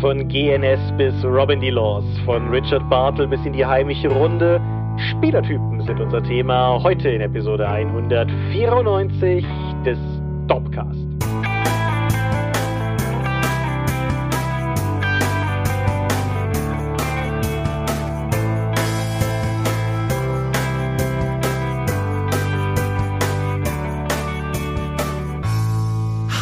Von GNS bis Robin D. Laws, von Richard Bartle bis in die heimische Runde. Spielertypen sind unser Thema heute in Episode 194 des Dopcast.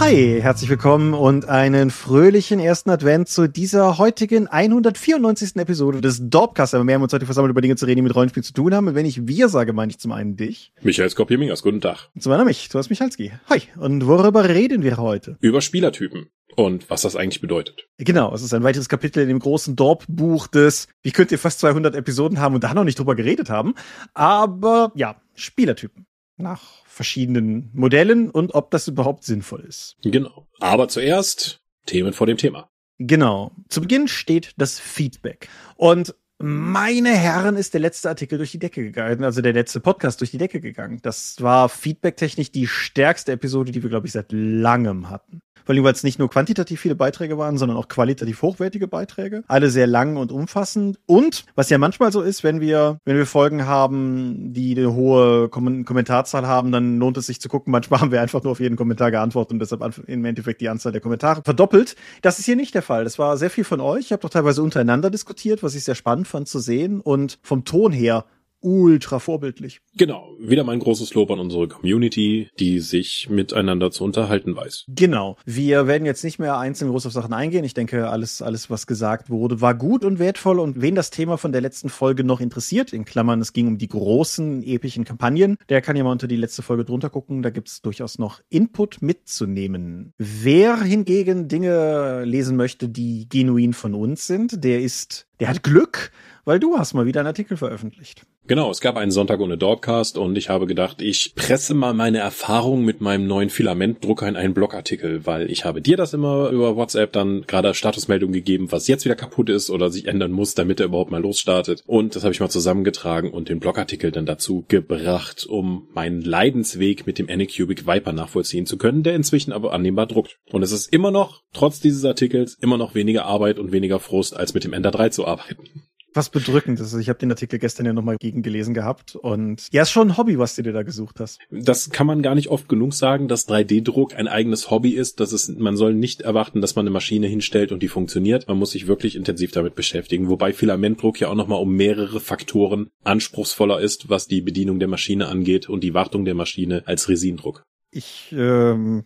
Hi, herzlich willkommen und einen fröhlichen ersten Advent zu dieser heutigen 194. Episode des Dorpcast. Aber wir haben uns heute versammelt, über Dinge zu reden, die mit Rollenspiel zu tun haben. Und wenn ich wir sage, meine ich zum einen dich. Michael Skopje-Mingers, guten Tag. Und zum anderen mich, Thomas Michalski. Hi. Und worüber reden wir heute? Über Spielertypen. Und was das eigentlich bedeutet. Genau, es ist ein weiteres Kapitel in dem großen Dorp-Buch des, wie könnt ihr fast 200 Episoden haben und da noch nicht drüber geredet haben. Aber ja, Spielertypen. Nach verschiedenen Modellen und ob das überhaupt sinnvoll ist. Genau. Aber zuerst Themen vor dem Thema. Genau. Zu Beginn steht das Feedback. Und meine Herren ist der letzte Artikel durch die Decke gegangen, also der letzte Podcast durch die Decke gegangen. Das war feedbacktechnisch die stärkste Episode, die wir, glaube ich, seit langem hatten vor allem weil es nicht nur quantitativ viele Beiträge waren, sondern auch qualitativ hochwertige Beiträge. Alle sehr lang und umfassend. Und was ja manchmal so ist, wenn wir, wenn wir Folgen haben, die eine hohe Kom Kommentarzahl haben, dann lohnt es sich zu gucken. Manchmal haben wir einfach nur auf jeden Kommentar geantwortet und deshalb im Endeffekt die Anzahl der Kommentare verdoppelt. Das ist hier nicht der Fall. Das war sehr viel von euch. Ich habe doch teilweise untereinander diskutiert, was ich sehr spannend fand zu sehen. Und vom Ton her ultra vorbildlich. Genau, wieder mein großes Lob an unsere Community, die sich miteinander zu unterhalten weiß. Genau. Wir werden jetzt nicht mehr einzeln groß auf Sachen eingehen. Ich denke, alles, alles, was gesagt wurde, war gut und wertvoll. Und wen das Thema von der letzten Folge noch interessiert, in Klammern, es ging um die großen, epischen Kampagnen, der kann ja mal unter die letzte Folge drunter gucken. Da gibt's durchaus noch Input mitzunehmen. Wer hingegen Dinge lesen möchte, die genuin von uns sind, der ist, der hat Glück, weil du hast mal wieder einen Artikel veröffentlicht. Genau, es gab einen Sonntag ohne Dorpcast und ich habe gedacht, ich presse mal meine Erfahrung mit meinem neuen Filamentdrucker in einen Blogartikel, weil ich habe dir das immer über WhatsApp dann gerade Statusmeldung gegeben, was jetzt wieder kaputt ist oder sich ändern muss, damit er überhaupt mal losstartet. Und das habe ich mal zusammengetragen und den Blogartikel dann dazu gebracht, um meinen Leidensweg mit dem Anycubic Viper nachvollziehen zu können, der inzwischen aber annehmbar druckt. Und es ist immer noch, trotz dieses Artikels, immer noch weniger Arbeit und weniger Frust, als mit dem Ender 3 zu arbeiten was bedrückend ist. Also ich habe den Artikel gestern ja nochmal gegengelesen gehabt und ja, ist schon ein Hobby, was du dir da gesucht hast. Das kann man gar nicht oft genug sagen, dass 3D-Druck ein eigenes Hobby ist. Das ist, man soll nicht erwarten, dass man eine Maschine hinstellt und die funktioniert. Man muss sich wirklich intensiv damit beschäftigen. Wobei Filamentdruck ja auch nochmal um mehrere Faktoren anspruchsvoller ist, was die Bedienung der Maschine angeht und die Wartung der Maschine als Resindruck. Ich, ähm,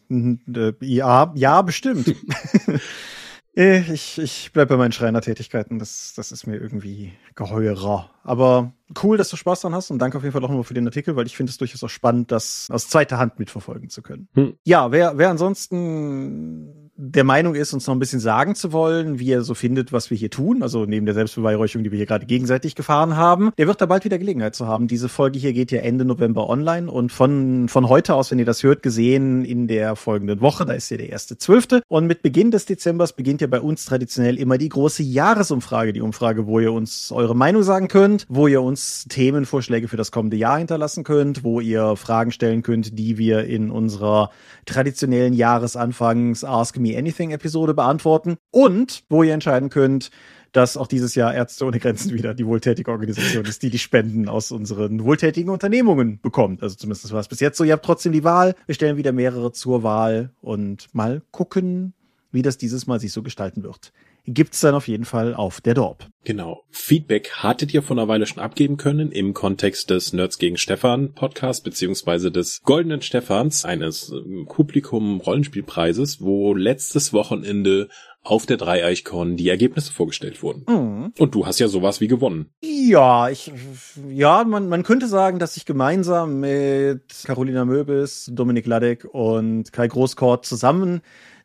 äh, ja, ja, bestimmt. Äh, ich, ich bleib bei meinen Schreinertätigkeiten. Das, das ist mir irgendwie geheurer. Aber cool, dass du Spaß dran hast und danke auf jeden Fall auch nochmal für den Artikel, weil ich finde es durchaus auch spannend, das aus zweiter Hand mitverfolgen zu können. Hm. Ja, wer, wer ansonsten der Meinung ist, uns noch ein bisschen sagen zu wollen, wie er so findet, was wir hier tun, also neben der Selbstbeweihräuchung, die wir hier gerade gegenseitig gefahren haben, der wird da bald wieder Gelegenheit zu haben. Diese Folge hier geht ja Ende November online und von, von heute aus, wenn ihr das hört, gesehen in der folgenden Woche, da ist ja der erste Zwölfte und mit Beginn des Dezembers beginnt ja bei uns traditionell immer die große Jahresumfrage, die Umfrage, wo ihr uns eure Meinung sagen könnt, wo ihr uns Themenvorschläge für das kommende Jahr hinterlassen könnt, wo ihr Fragen stellen könnt, die wir in unserer traditionellen Jahresanfangs Ask Me Anything Episode beantworten und wo ihr entscheiden könnt, dass auch dieses Jahr Ärzte ohne Grenzen wieder die wohltätige Organisation ist, die die Spenden aus unseren wohltätigen Unternehmungen bekommt. Also zumindest war es bis jetzt so. Ihr habt trotzdem die Wahl. Wir stellen wieder mehrere zur Wahl und mal gucken, wie das dieses Mal sich so gestalten wird gibt's dann auf jeden Fall auf der Dorp. Genau. Feedback hattet ihr vor einer Weile schon abgeben können im Kontext des Nerds gegen Stefan Podcast beziehungsweise des Goldenen Stephans, eines ähm, Publikum Rollenspielpreises, wo letztes Wochenende auf der Dreieichkorn die Ergebnisse vorgestellt wurden. Mhm. Und du hast ja sowas wie gewonnen. Ja, ich, ja, man, man könnte sagen, dass ich gemeinsam mit Carolina Möbis, Dominik Ladek und Kai Großkort zusammen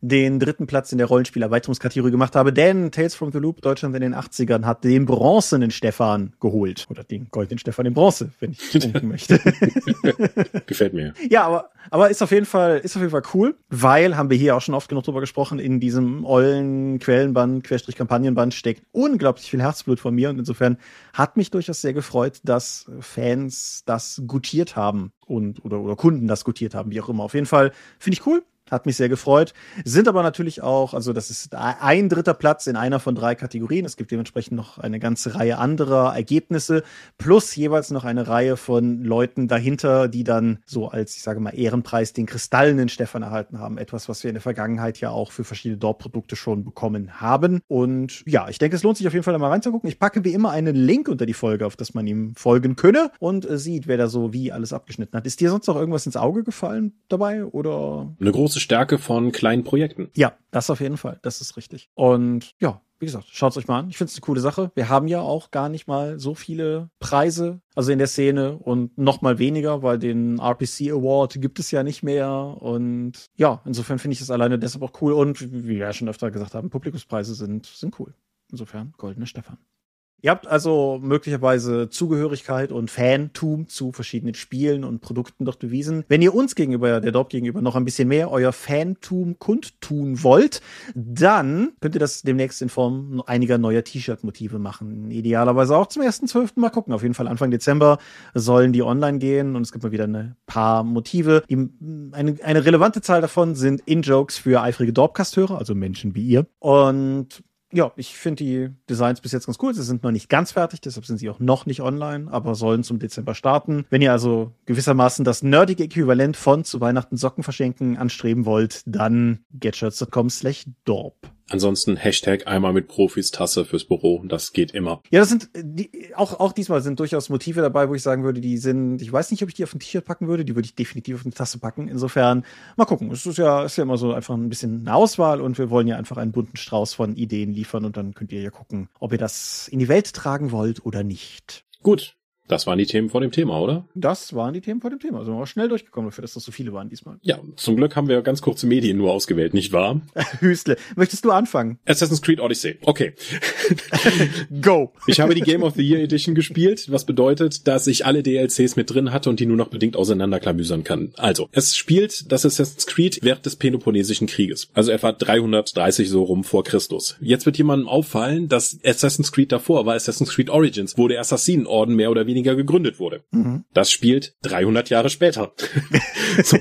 den dritten Platz in der Rollenspielerweiterungskategorie gemacht habe, denn Tales from the Loop Deutschland in den 80ern hat den bronzenen Stefan geholt. Oder den goldenen Stefan in Bronze, wenn ich denken möchte. Gefällt mir. Ja, aber, aber ist auf jeden Fall, ist auf jeden Fall cool, weil, haben wir hier auch schon oft genug drüber gesprochen, in diesem ollen Quellenband, Querstrich Kampagnenband steckt unglaublich viel Herzblut von mir und insofern hat mich durchaus sehr gefreut, dass Fans das gutiert haben und, oder, oder Kunden das gutiert haben, wie auch immer. Auf jeden Fall finde ich cool Hat mich sehr gefreut. Sind aber natürlich auch, also das ist ein dritter Platz in einer von drei Kategorien. Es gibt dementsprechend noch eine ganze Reihe anderer Ergebnisse, plus jeweils noch eine Reihe von Leuten dahinter, die dann so als, ich sage mal, Ehrenpreis den kristallenen Stefan erhalten haben. Etwas, was wir in der Vergangenheit ja auch für verschiedene Dorp-Produkte schon bekommen haben. Und ja, ich denke, es lohnt sich auf jeden Fall mal reinzugucken. Ich packe wie immer einen Link unter die Folge, auf das man ihm folgen könne und äh, sieht, wer da so wie alles abgeschnitten hat. Ist dir sonst noch irgendwas ins Auge gefallen dabei oder? Eine große Stärke von kleinen Projekten. Ja, das auf jeden Fall. Das ist richtig. Und ja, wie gesagt, schaut es euch mal an. Ich finde es eine coole Sache. Wir haben ja auch gar nicht mal so viele Preise, also in der Szene und noch mal weniger, weil den RPC Award gibt es ja nicht mehr. Und ja, insofern finde ich es alleine deshalb auch cool. Und wie wir ja schon öfter gesagt haben, Publikumspreise sind, sind cool. Insofern, goldene Stefan. Ihr habt also möglicherweise Zugehörigkeit und Fantum zu verschiedenen Spielen und Produkten dort bewiesen. Wenn ihr uns gegenüber, der Dorp gegenüber, noch ein bisschen mehr euer Fantum kundtun wollt, dann könnt ihr das demnächst in Form einiger neuer T-Shirt-Motive machen. Idealerweise auch zum 1.12. Mal gucken. Auf jeden Fall Anfang Dezember sollen die online gehen und es gibt mal wieder ein paar Motive. Eine, eine relevante Zahl davon sind In-Jokes für eifrige Dorpcast-Hörer, also Menschen wie ihr. Und ja, ich finde die Designs bis jetzt ganz cool. Sie sind noch nicht ganz fertig, deshalb sind sie auch noch nicht online, aber sollen zum Dezember starten. Wenn ihr also gewissermaßen das nerdige Äquivalent von zu Weihnachten Socken verschenken anstreben wollt, dann getshirts.com slash dorp. Ansonsten Hashtag einmal mit Profis Tasse fürs Büro. Das geht immer. Ja, das sind die, auch auch diesmal sind durchaus Motive dabei, wo ich sagen würde, die sind. Ich weiß nicht, ob ich die auf ein T-Shirt packen würde. Die würde ich definitiv auf eine Tasse packen. Insofern mal gucken. Es ist ja ist ja immer so einfach ein bisschen eine Auswahl und wir wollen ja einfach einen bunten Strauß von Ideen liefern und dann könnt ihr ja gucken, ob ihr das in die Welt tragen wollt oder nicht. Gut, das waren die Themen vor dem Thema, oder? Das waren die Themen vor dem Thema. Also wir schnell durchgekommen dafür, dass das so viele waren diesmal. Ja, zum Glück haben wir ganz kurze Medien nur ausgewählt, nicht wahr? Hüstle. Möchtest du anfangen? Assassin's Creed Odyssey. Okay. Go. Ich habe die Game of the Year Edition gespielt, was bedeutet, dass ich alle DLCs mit drin hatte und die nur noch bedingt auseinanderklamüsern kann. Also, es spielt das Assassin's Creed während des Peloponnesischen Krieges. Also etwa 330 so rum vor Christus. Jetzt wird jemandem auffallen, dass Assassin's Creed davor war Assassin's Creed Origins, wo der Assassinenorden mehr oder weniger weniger gegründet wurde. Mhm. Das spielt 300 Jahre später. so,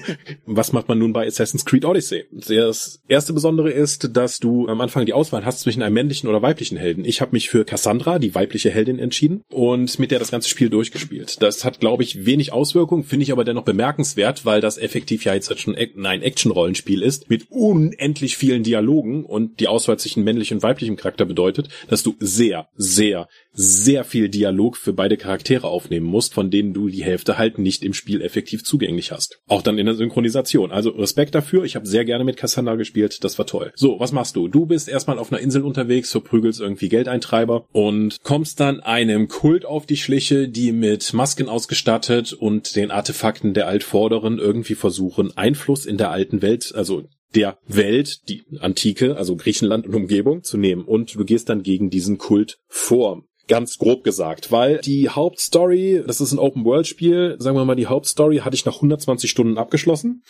was macht man nun bei Assassin's Creed Odyssey? Das erste Besondere ist, dass du am Anfang die Auswahl hast zwischen einem männlichen oder weiblichen Helden. Ich habe mich für Cassandra, die weibliche Heldin, entschieden und mit der das ganze Spiel durchgespielt. Das hat, glaube ich, wenig Auswirkungen, finde ich aber dennoch bemerkenswert, weil das effektiv ja jetzt schon ein Action-Rollenspiel ist mit unendlich vielen Dialogen und die Auswahl zwischen männlichem und weiblichem Charakter bedeutet, dass du sehr, sehr, sehr viel Dialog für beide Charaktere aufnehmen musst, von denen du die Hälfte halt nicht im Spiel effektiv zugänglich hast. Auch dann in der Synchronisation. Also Respekt dafür. Ich habe sehr gerne mit Cassandra gespielt. Das war toll. So, was machst du? Du bist erstmal auf einer Insel unterwegs, verprügelst irgendwie Geldeintreiber und kommst dann einem Kult auf die Schliche, die mit Masken ausgestattet und den Artefakten der Altvorderen irgendwie versuchen, Einfluss in der alten Welt, also der Welt, die Antike, also Griechenland und Umgebung zu nehmen. Und du gehst dann gegen diesen Kult vor. Ganz grob gesagt, weil die Hauptstory, das ist ein Open-World-Spiel, sagen wir mal, die Hauptstory hatte ich nach 120 Stunden abgeschlossen.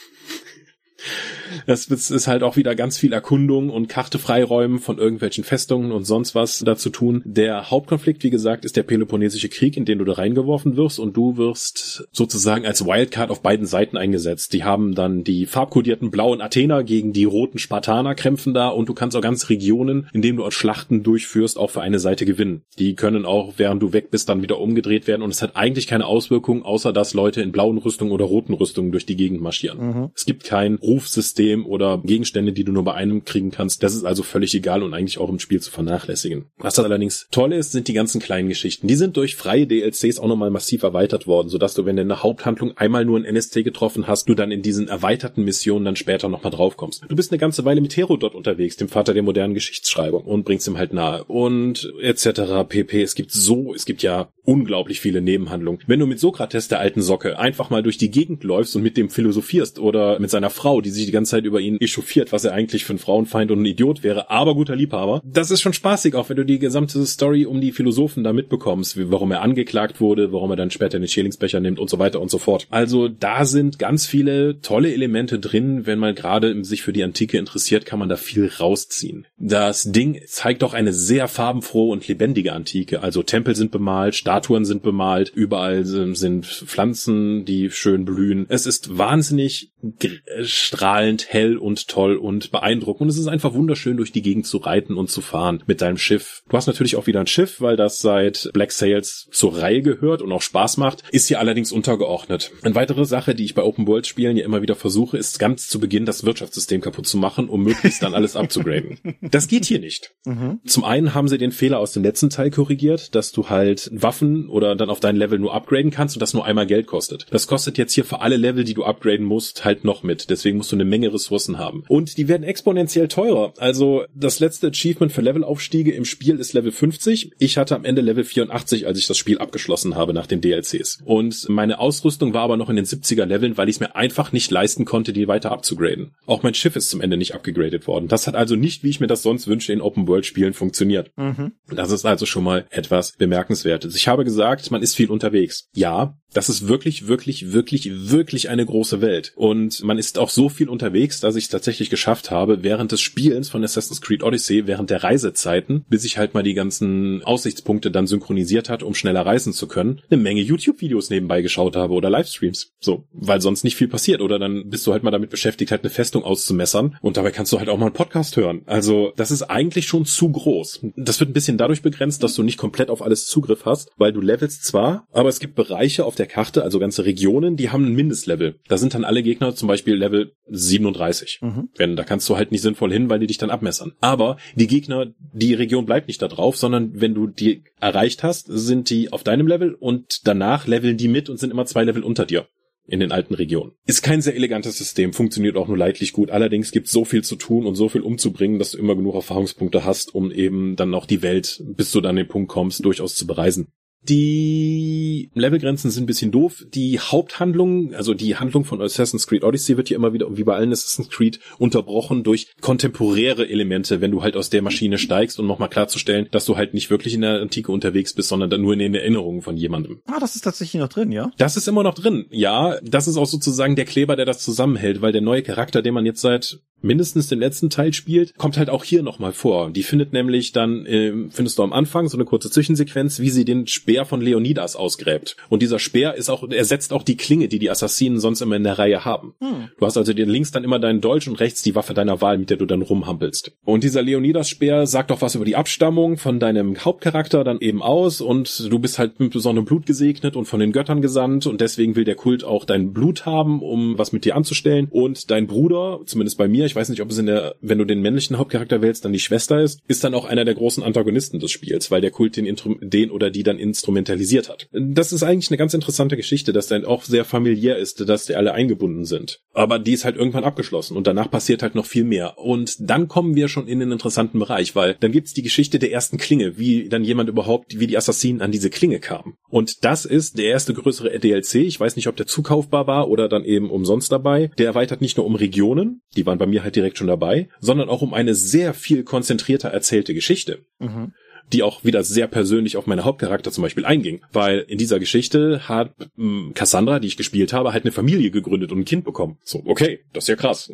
Das ist halt auch wieder ganz viel Erkundung und Karte freiräumen von irgendwelchen Festungen und sonst was dazu tun. Der Hauptkonflikt, wie gesagt, ist der Peloponnesische Krieg, in den du da reingeworfen wirst und du wirst sozusagen als Wildcard auf beiden Seiten eingesetzt. Die haben dann die farbkodierten blauen Athener gegen die roten Spartaner kämpfen da und du kannst auch ganze Regionen, in denen du als Schlachten durchführst, auch für eine Seite gewinnen. Die können auch, während du weg bist, dann wieder umgedreht werden und es hat eigentlich keine Auswirkung, außer dass Leute in blauen Rüstungen oder roten Rüstungen durch die Gegend marschieren. Mhm. Es gibt kein Rufsystem System oder Gegenstände, die du nur bei einem kriegen kannst. Das ist also völlig egal und eigentlich auch im Spiel zu vernachlässigen. Was das allerdings toll ist, sind die ganzen kleinen Geschichten. Die sind durch freie DLCs auch nochmal massiv erweitert worden, sodass du, wenn du in der Haupthandlung einmal nur einen NSC getroffen hast, du dann in diesen erweiterten Missionen dann später nochmal draufkommst. Du bist eine ganze Weile mit Herodot unterwegs, dem Vater der modernen Geschichtsschreibung und bringst ihm halt nahe und etc. pp. Es gibt so, es gibt ja unglaublich viele Nebenhandlungen. Wenn du mit Sokrates der alten Socke einfach mal durch die Gegend läufst und mit dem philosophierst oder mit seiner Frau, die sich die ganze Zeit über ihn echauffiert, was er eigentlich für ein Frauenfeind und ein Idiot wäre, aber guter Liebhaber. Das ist schon spaßig, auch wenn du die gesamte Story um die Philosophen da mitbekommst, wie, warum er angeklagt wurde, warum er dann später den Schälingsbecher nimmt und so weiter und so fort. Also da sind ganz viele tolle Elemente drin. Wenn man gerade sich für die Antike interessiert, kann man da viel rausziehen. Das Ding zeigt auch eine sehr farbenfrohe und lebendige Antike. Also Tempel sind bemalt, Statuen sind bemalt, überall sind Pflanzen, die schön blühen. Es ist wahnsinnig strahlend, hell und toll und beeindruckend. Und es ist einfach wunderschön, durch die Gegend zu reiten und zu fahren mit deinem Schiff. Du hast natürlich auch wieder ein Schiff, weil das seit Black Sails zur Reihe gehört und auch Spaß macht, ist hier allerdings untergeordnet. Eine weitere Sache, die ich bei Open World Spielen ja immer wieder versuche, ist ganz zu Beginn das Wirtschaftssystem kaputt zu machen, um möglichst dann alles abzugraden. Das geht hier nicht. Mhm. Zum einen haben sie den Fehler aus dem letzten Teil korrigiert, dass du halt Waffen oder dann auf dein Level nur upgraden kannst und das nur einmal Geld kostet. Das kostet jetzt hier für alle Level, die du upgraden musst, halt noch mit. Deswegen musst du eine Menge Ressourcen haben. Und die werden exponentiell teurer. Also das letzte Achievement für Levelaufstiege im Spiel ist Level 50. Ich hatte am Ende Level 84, als ich das Spiel abgeschlossen habe nach den DLCs. Und meine Ausrüstung war aber noch in den 70er Leveln, weil ich es mir einfach nicht leisten konnte, die weiter abzugraden. Auch mein Schiff ist zum Ende nicht abgegradet worden. Das hat also nicht, wie ich mir das sonst wünsche, in Open-World-Spielen funktioniert. Mhm. Das ist also schon mal etwas Bemerkenswertes. Ich habe gesagt, man ist viel unterwegs. Ja, das ist wirklich, wirklich, wirklich, wirklich eine große Welt. Und man ist auch so viel unterwegs, dass ich es tatsächlich geschafft habe, während des Spielens von Assassin's Creed Odyssey, während der Reisezeiten, bis ich halt mal die ganzen Aussichtspunkte dann synchronisiert hat, um schneller reisen zu können, eine Menge YouTube-Videos nebenbei geschaut habe oder Livestreams. So, weil sonst nicht viel passiert. Oder dann bist du halt mal damit beschäftigt, halt eine Festung auszumessern. Und dabei kannst du halt auch mal einen Podcast hören. Also, das ist eigentlich schon zu groß. Das wird ein bisschen dadurch begrenzt, dass du nicht komplett auf alles Zugriff hast, weil du levelst zwar, aber es gibt Bereiche auf der Karte, also ganze Regionen, die haben ein Mindestlevel. Da sind dann alle Gegner zum Beispiel Level 37. Mhm. Wenn, da kannst du halt nicht sinnvoll hin, weil die dich dann abmessern. Aber die Gegner, die Region bleibt nicht da drauf, sondern wenn du die erreicht hast, sind die auf deinem Level und danach leveln die mit und sind immer zwei Level unter dir in den alten Regionen. Ist kein sehr elegantes System, funktioniert auch nur leidlich gut. Allerdings gibt es so viel zu tun und so viel umzubringen, dass du immer genug Erfahrungspunkte hast, um eben dann auch die Welt, bis du dann an den Punkt kommst, durchaus zu bereisen. Die Levelgrenzen sind ein bisschen doof. Die Haupthandlung, also die Handlung von Assassin's Creed Odyssey wird ja immer wieder, wie bei allen Assassin's Creed, unterbrochen durch kontemporäre Elemente, wenn du halt aus der Maschine steigst, um nochmal klarzustellen, dass du halt nicht wirklich in der Antike unterwegs bist, sondern dann nur in den Erinnerungen von jemandem. Ah, das ist tatsächlich noch drin, ja? Das ist immer noch drin, ja. Das ist auch sozusagen der Kleber, der das zusammenhält, weil der neue Charakter, den man jetzt seit mindestens den letzten Teil spielt, kommt halt auch hier nochmal vor. Die findet nämlich dann, äh, findest du am Anfang so eine kurze Zwischensequenz, wie sie den Speer von Leonidas ausgräbt. Und dieser Speer ist auch, ersetzt auch die Klinge, die die Assassinen sonst immer in der Reihe haben. Hm. Du hast also den links dann immer deinen Dolch und rechts die Waffe deiner Wahl, mit der du dann rumhampelst. Und dieser Leonidas-Speer sagt auch was über die Abstammung von deinem Hauptcharakter dann eben aus und du bist halt mit besonderem Blut gesegnet und von den Göttern gesandt und deswegen will der Kult auch dein Blut haben, um was mit dir anzustellen. Und dein Bruder, zumindest bei mir, ich weiß nicht, ob es in der, wenn du den männlichen Hauptcharakter wählst, dann die Schwester ist, ist dann auch einer der großen Antagonisten des Spiels, weil der Kult den, den oder die dann instrumentalisiert hat. Das ist eigentlich eine ganz interessante Geschichte, dass dann auch sehr familiär ist, dass die alle eingebunden sind. Aber die ist halt irgendwann abgeschlossen und danach passiert halt noch viel mehr. Und dann kommen wir schon in den interessanten Bereich, weil dann gibt's die Geschichte der ersten Klinge, wie dann jemand überhaupt, wie die Assassinen an diese Klinge kamen. Und das ist der erste größere DLC. Ich weiß nicht, ob der zukaufbar war oder dann eben umsonst dabei. Der erweitert nicht nur um Regionen, die waren bei mir halt direkt schon dabei, sondern auch um eine sehr viel konzentrierter erzählte Geschichte. Mhm die auch wieder sehr persönlich auf meine Hauptcharakter zum Beispiel einging. Weil in dieser Geschichte hat ähm, Cassandra, die ich gespielt habe, halt eine Familie gegründet und ein Kind bekommen. So, okay, das ist ja krass.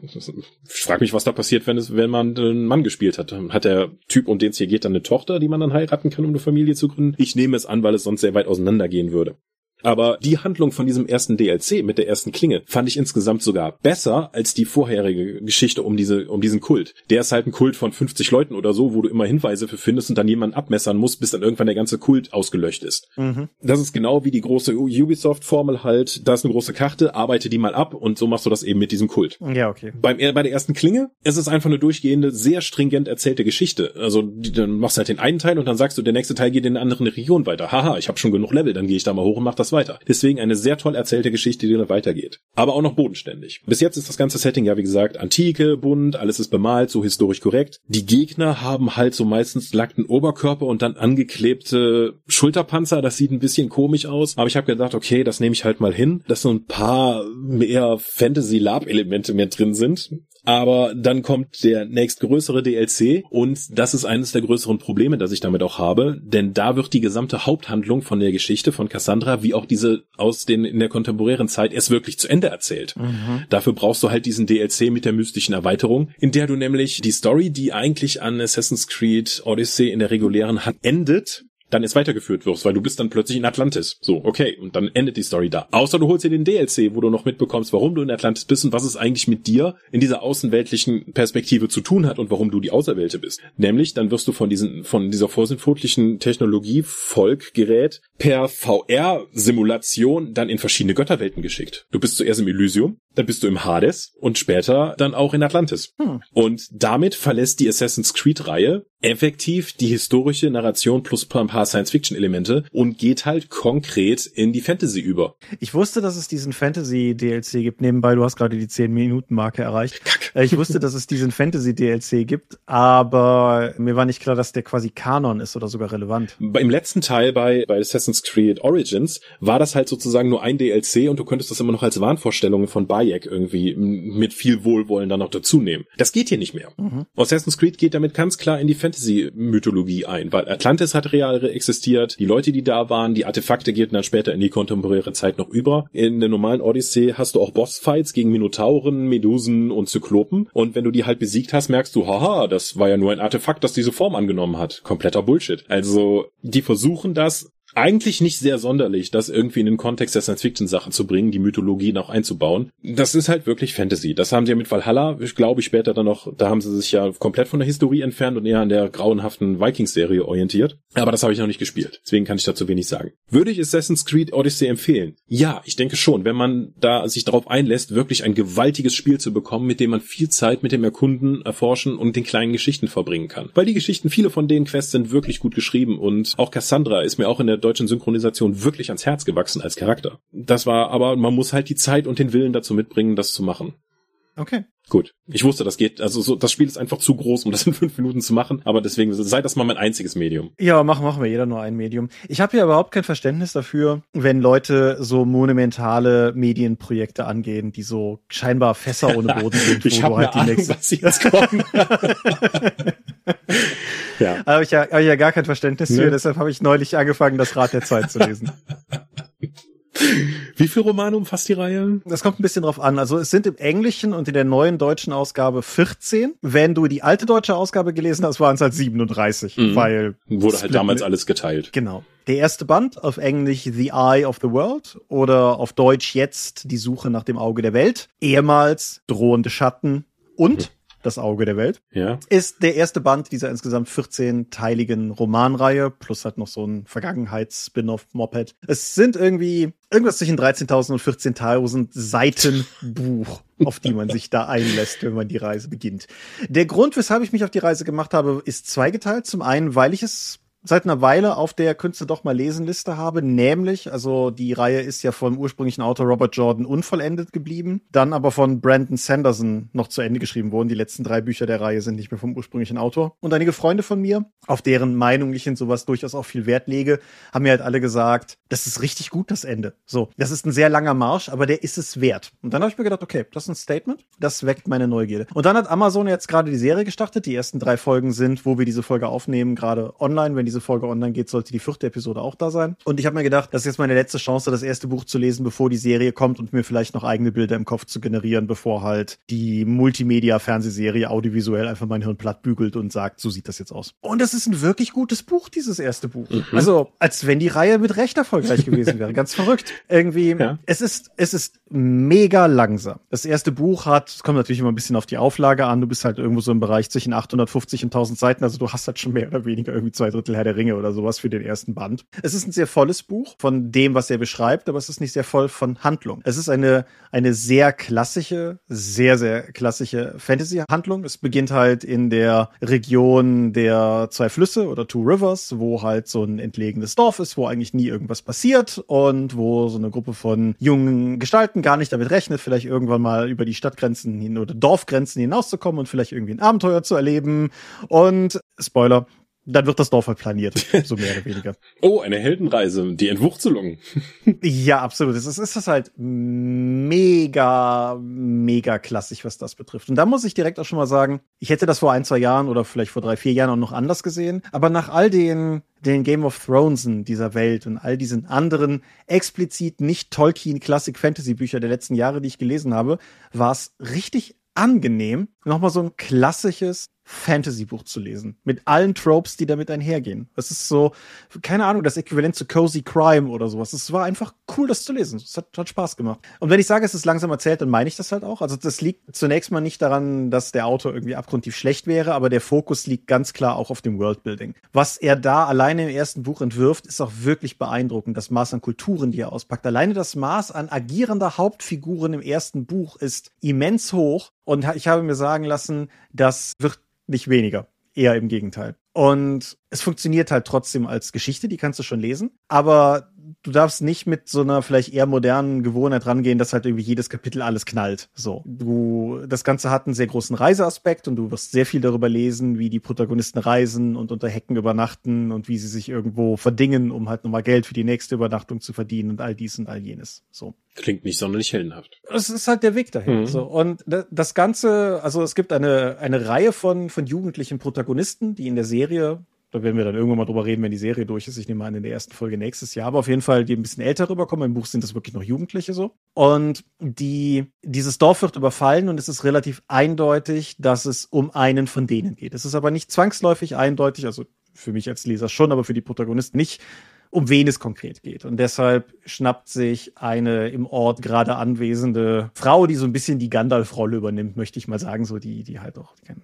Ich frage mich, was da passiert, wenn es, wenn man einen Mann gespielt hat. Hat der Typ, um den es hier geht, dann eine Tochter, die man dann heiraten kann, um eine Familie zu gründen? Ich nehme es an, weil es sonst sehr weit auseinandergehen würde. Aber die Handlung von diesem ersten DLC mit der ersten Klinge fand ich insgesamt sogar besser als die vorherige Geschichte um diese, um diesen Kult. Der ist halt ein Kult von 50 Leuten oder so, wo du immer Hinweise für findest und dann jemanden abmessern musst, bis dann irgendwann der ganze Kult ausgelöscht ist. Mhm. Das ist genau wie die große Ubisoft-Formel halt. Da ist eine große Karte, arbeite die mal ab und so machst du das eben mit diesem Kult. Ja, okay. Beim, bei der ersten Klinge ist es einfach eine durchgehende, sehr stringent erzählte Geschichte. Also, dann machst du halt den einen Teil und dann sagst du, der nächste Teil geht in eine andere Region weiter. Haha, ich habe schon genug Level, dann gehe ich da mal hoch und mach das weiter. Deswegen eine sehr toll erzählte Geschichte, die dann weitergeht. Aber auch noch bodenständig. Bis jetzt ist das ganze Setting ja, wie gesagt, antike, bunt, alles ist bemalt, so historisch korrekt. Die Gegner haben halt so meistens nackten Oberkörper und dann angeklebte Schulterpanzer. Das sieht ein bisschen komisch aus. Aber ich habe gedacht, okay, das nehme ich halt mal hin, dass so ein paar mehr Fantasy-Lab-Elemente mehr drin sind. Aber dann kommt der nächstgrößere DLC und das ist eines der größeren Probleme, das ich damit auch habe, denn da wird die gesamte Haupthandlung von der Geschichte von Cassandra wie auch diese aus den in der kontemporären Zeit erst wirklich zu Ende erzählt. Mhm. Dafür brauchst du halt diesen DLC mit der mystischen Erweiterung, in der du nämlich die Story, die eigentlich an Assassin's Creed Odyssey in der regulären hat, endet dann jetzt weitergeführt wirst, weil du bist dann plötzlich in Atlantis. So, okay, und dann endet die Story da. Außer du holst dir den DLC, wo du noch mitbekommst, warum du in Atlantis bist und was es eigentlich mit dir in dieser außenweltlichen Perspektive zu tun hat und warum du die Auserwählte bist. Nämlich, dann wirst du von diesen, von dieser vorsinnflutlichen Technologie, Volkgerät, per VR-Simulation dann in verschiedene Götterwelten geschickt. Du bist zuerst im Elysium, dann bist du im Hades und später dann auch in Atlantis. Hm. Und damit verlässt die Assassin's Creed-Reihe effektiv die historische Narration plus ein paar Science-Fiction-Elemente und geht halt konkret in die Fantasy über. Ich wusste, dass es diesen Fantasy-DLC gibt. Nebenbei, du hast gerade die 10-Minuten-Marke erreicht. Kack. Äh, ich wusste, dass es diesen Fantasy-DLC gibt, aber mir war nicht klar, dass der quasi Kanon ist oder sogar relevant. Im letzten Teil bei, bei Assassin's Creed Origins war das halt sozusagen nur ein DLC und du könntest das immer noch als Wahnvorstellungen von Bayek irgendwie mit viel Wohlwollen dann noch dazu nehmen. Das geht hier nicht mehr. Mhm. Assassin's Creed geht damit ganz klar in die Fantasy Fantasy-Mythologie ein, weil Atlantis hat real existiert, die Leute, die da waren, die Artefakte gehen dann später in die kontemporäre Zeit noch über. In der normalen Odyssee hast du auch Bossfights gegen Minotauren, Medusen und Zyklopen und wenn du die halt besiegt hast, merkst du, haha, das war ja nur ein Artefakt, das diese Form angenommen hat. Kompletter Bullshit. Also, die versuchen das eigentlich nicht sehr sonderlich, das irgendwie in den Kontext der Science-Fiction-Sache zu bringen, die Mythologie noch einzubauen. Das ist halt wirklich Fantasy. Das haben sie ja mit Valhalla, ich glaube später dann noch, da haben sie sich ja komplett von der Historie entfernt und eher an der grauenhaften Vikings-Serie orientiert. Aber das habe ich noch nicht gespielt. Deswegen kann ich dazu wenig sagen. Würde ich Assassin's Creed Odyssey empfehlen? Ja, ich denke schon, wenn man da sich darauf einlässt, wirklich ein gewaltiges Spiel zu bekommen, mit dem man viel Zeit mit dem Erkunden, Erforschen und den kleinen Geschichten verbringen kann. Weil die Geschichten, viele von den Quests sind wirklich gut geschrieben und auch Cassandra ist mir auch in der deutschen Synchronisation wirklich ans Herz gewachsen als Charakter. Das war aber, man muss halt die Zeit und den Willen dazu mitbringen, das zu machen. Okay. Gut. Ich wusste, das geht. Also so, das Spiel ist einfach zu groß, um das in fünf Minuten zu machen. Aber deswegen sei das mal mein einziges Medium. Ja, machen, machen wir jeder nur ein Medium. Ich habe ja überhaupt kein Verständnis dafür, wenn Leute so monumentale Medienprojekte angehen, die so scheinbar Fässer ohne Boden sind, ich wo du halt die Ahnung, nächste. Was jetzt kommen. ja. Habe ich ja, hab ich ja gar kein Verständnis ne? für. Deshalb habe ich neulich angefangen, das Rad der Zeit zu lesen. Wie viele Romane umfasst die Reihe? Das kommt ein bisschen drauf an. Also es sind im Englischen und in der neuen deutschen Ausgabe 14. Wenn du die alte deutsche Ausgabe gelesen hast, waren es halt 37, mhm. weil wurde halt damals alles geteilt. Genau. Der erste Band auf Englisch The Eye of the World oder auf Deutsch jetzt Die Suche nach dem Auge der Welt. Ehemals Drohende Schatten und mhm. Das Auge der Welt. Ja. Ist der erste Band dieser insgesamt 14-teiligen Romanreihe, plus halt noch so ein Vergangenheits-Spin-off-Moped. Es sind irgendwie irgendwas zwischen 13.000 und 14.000 Seiten Buch, auf die man sich da einlässt, wenn man die Reise beginnt. Der Grund, weshalb ich mich auf die Reise gemacht habe, ist zweigeteilt. Zum einen, weil ich es seit einer Weile auf der Künste doch mal lesen Liste habe, nämlich, also die Reihe ist ja vom ursprünglichen Autor Robert Jordan unvollendet geblieben, dann aber von Brandon Sanderson noch zu Ende geschrieben worden. Die letzten drei Bücher der Reihe sind nicht mehr vom ursprünglichen Autor. Und einige Freunde von mir, auf deren Meinung ich in sowas durchaus auch viel Wert lege, haben mir halt alle gesagt, das ist richtig gut, das Ende. So, das ist ein sehr langer Marsch, aber der ist es wert. Und dann habe ich mir gedacht, okay, das ist ein Statement, das weckt meine Neugierde. Und dann hat Amazon jetzt gerade die Serie gestartet. Die ersten drei Folgen sind, wo wir diese Folge aufnehmen, gerade online, wenn die diese Folge online geht, sollte die vierte Episode auch da sein. Und ich habe mir gedacht, das ist jetzt meine letzte Chance, das erste Buch zu lesen, bevor die Serie kommt und mir vielleicht noch eigene Bilder im Kopf zu generieren, bevor halt die Multimedia-Fernsehserie audiovisuell einfach mein Hirn platt bügelt und sagt, so sieht das jetzt aus. Und das ist ein wirklich gutes Buch, dieses erste Buch. Mhm. Also, als wenn die Reihe mit Recht erfolgreich gewesen wäre. Ganz verrückt. Irgendwie, ja. es ist, es ist mega langsam. Das erste Buch hat, es kommt natürlich immer ein bisschen auf die Auflage an, du bist halt irgendwo so im Bereich zwischen 850 und 1000 Seiten, also du hast halt schon mehr oder weniger irgendwie zwei Drittel Herr der Ringe oder sowas für den ersten Band. Es ist ein sehr volles Buch von dem, was er beschreibt, aber es ist nicht sehr voll von Handlung. Es ist eine, eine sehr klassische, sehr, sehr klassische Fantasy-Handlung. Es beginnt halt in der Region der zwei Flüsse oder Two Rivers, wo halt so ein entlegenes Dorf ist, wo eigentlich nie irgendwas passiert und wo so eine Gruppe von jungen Gestalten gar nicht damit rechnet, vielleicht irgendwann mal über die Stadtgrenzen hin oder Dorfgrenzen hinauszukommen und vielleicht irgendwie ein Abenteuer zu erleben. Und Spoiler, dann wird das Dorf halt planiert, so mehr oder weniger. Oh, eine Heldenreise, die Entwurzelung. ja, absolut. Es ist, ist das halt mega, mega klassisch, was das betrifft. Und da muss ich direkt auch schon mal sagen, ich hätte das vor ein, zwei Jahren oder vielleicht vor drei, vier Jahren auch noch anders gesehen. Aber nach all den, den Game of Thronesen dieser Welt und all diesen anderen explizit nicht Tolkien Classic Fantasy Bücher der letzten Jahre, die ich gelesen habe, war es richtig angenehm, nochmal so ein klassisches Fantasy-Buch zu lesen. Mit allen Tropes, die damit einhergehen. Es ist so, keine Ahnung, das Äquivalent zu Cozy Crime oder sowas. Es war einfach cool, das zu lesen. Es hat, hat Spaß gemacht. Und wenn ich sage, es ist langsam erzählt, dann meine ich das halt auch. Also das liegt zunächst mal nicht daran, dass der Autor irgendwie abgrundtief schlecht wäre, aber der Fokus liegt ganz klar auch auf dem Worldbuilding. Was er da alleine im ersten Buch entwirft, ist auch wirklich beeindruckend. Das Maß an Kulturen, die er auspackt. Alleine das Maß an agierender Hauptfiguren im ersten Buch ist immens hoch. Und ich habe mir sagen lassen, das wird nicht weniger. Eher im Gegenteil. Und es funktioniert halt trotzdem als Geschichte, die kannst du schon lesen. Aber du darfst nicht mit so einer vielleicht eher modernen Gewohnheit rangehen, dass halt irgendwie jedes Kapitel alles knallt. So. Du, das Ganze hat einen sehr großen Reiseaspekt und du wirst sehr viel darüber lesen, wie die Protagonisten reisen und unter Hecken übernachten und wie sie sich irgendwo verdingen, um halt nochmal Geld für die nächste Übernachtung zu verdienen und all dies und all jenes. So. Klingt nicht sonderlich heldenhaft. Es ist halt der Weg dahin. Mhm. So. Und das Ganze, also es gibt eine, eine Reihe von, von jugendlichen Protagonisten, die in der Serie da werden wir dann irgendwann mal drüber reden, wenn die Serie durch ist. Ich nehme an, in der ersten Folge nächstes Jahr. Aber auf jeden Fall, die ein bisschen älter rüberkommen. Im Buch sind das wirklich noch Jugendliche so. Und die, dieses Dorf wird überfallen und es ist relativ eindeutig, dass es um einen von denen geht. Es ist aber nicht zwangsläufig eindeutig, also für mich als Leser schon, aber für die Protagonisten nicht, um wen es konkret geht. Und deshalb schnappt sich eine im Ort gerade anwesende Frau, die so ein bisschen die Gandalf-Rolle übernimmt, möchte ich mal sagen, so die, die halt auch, die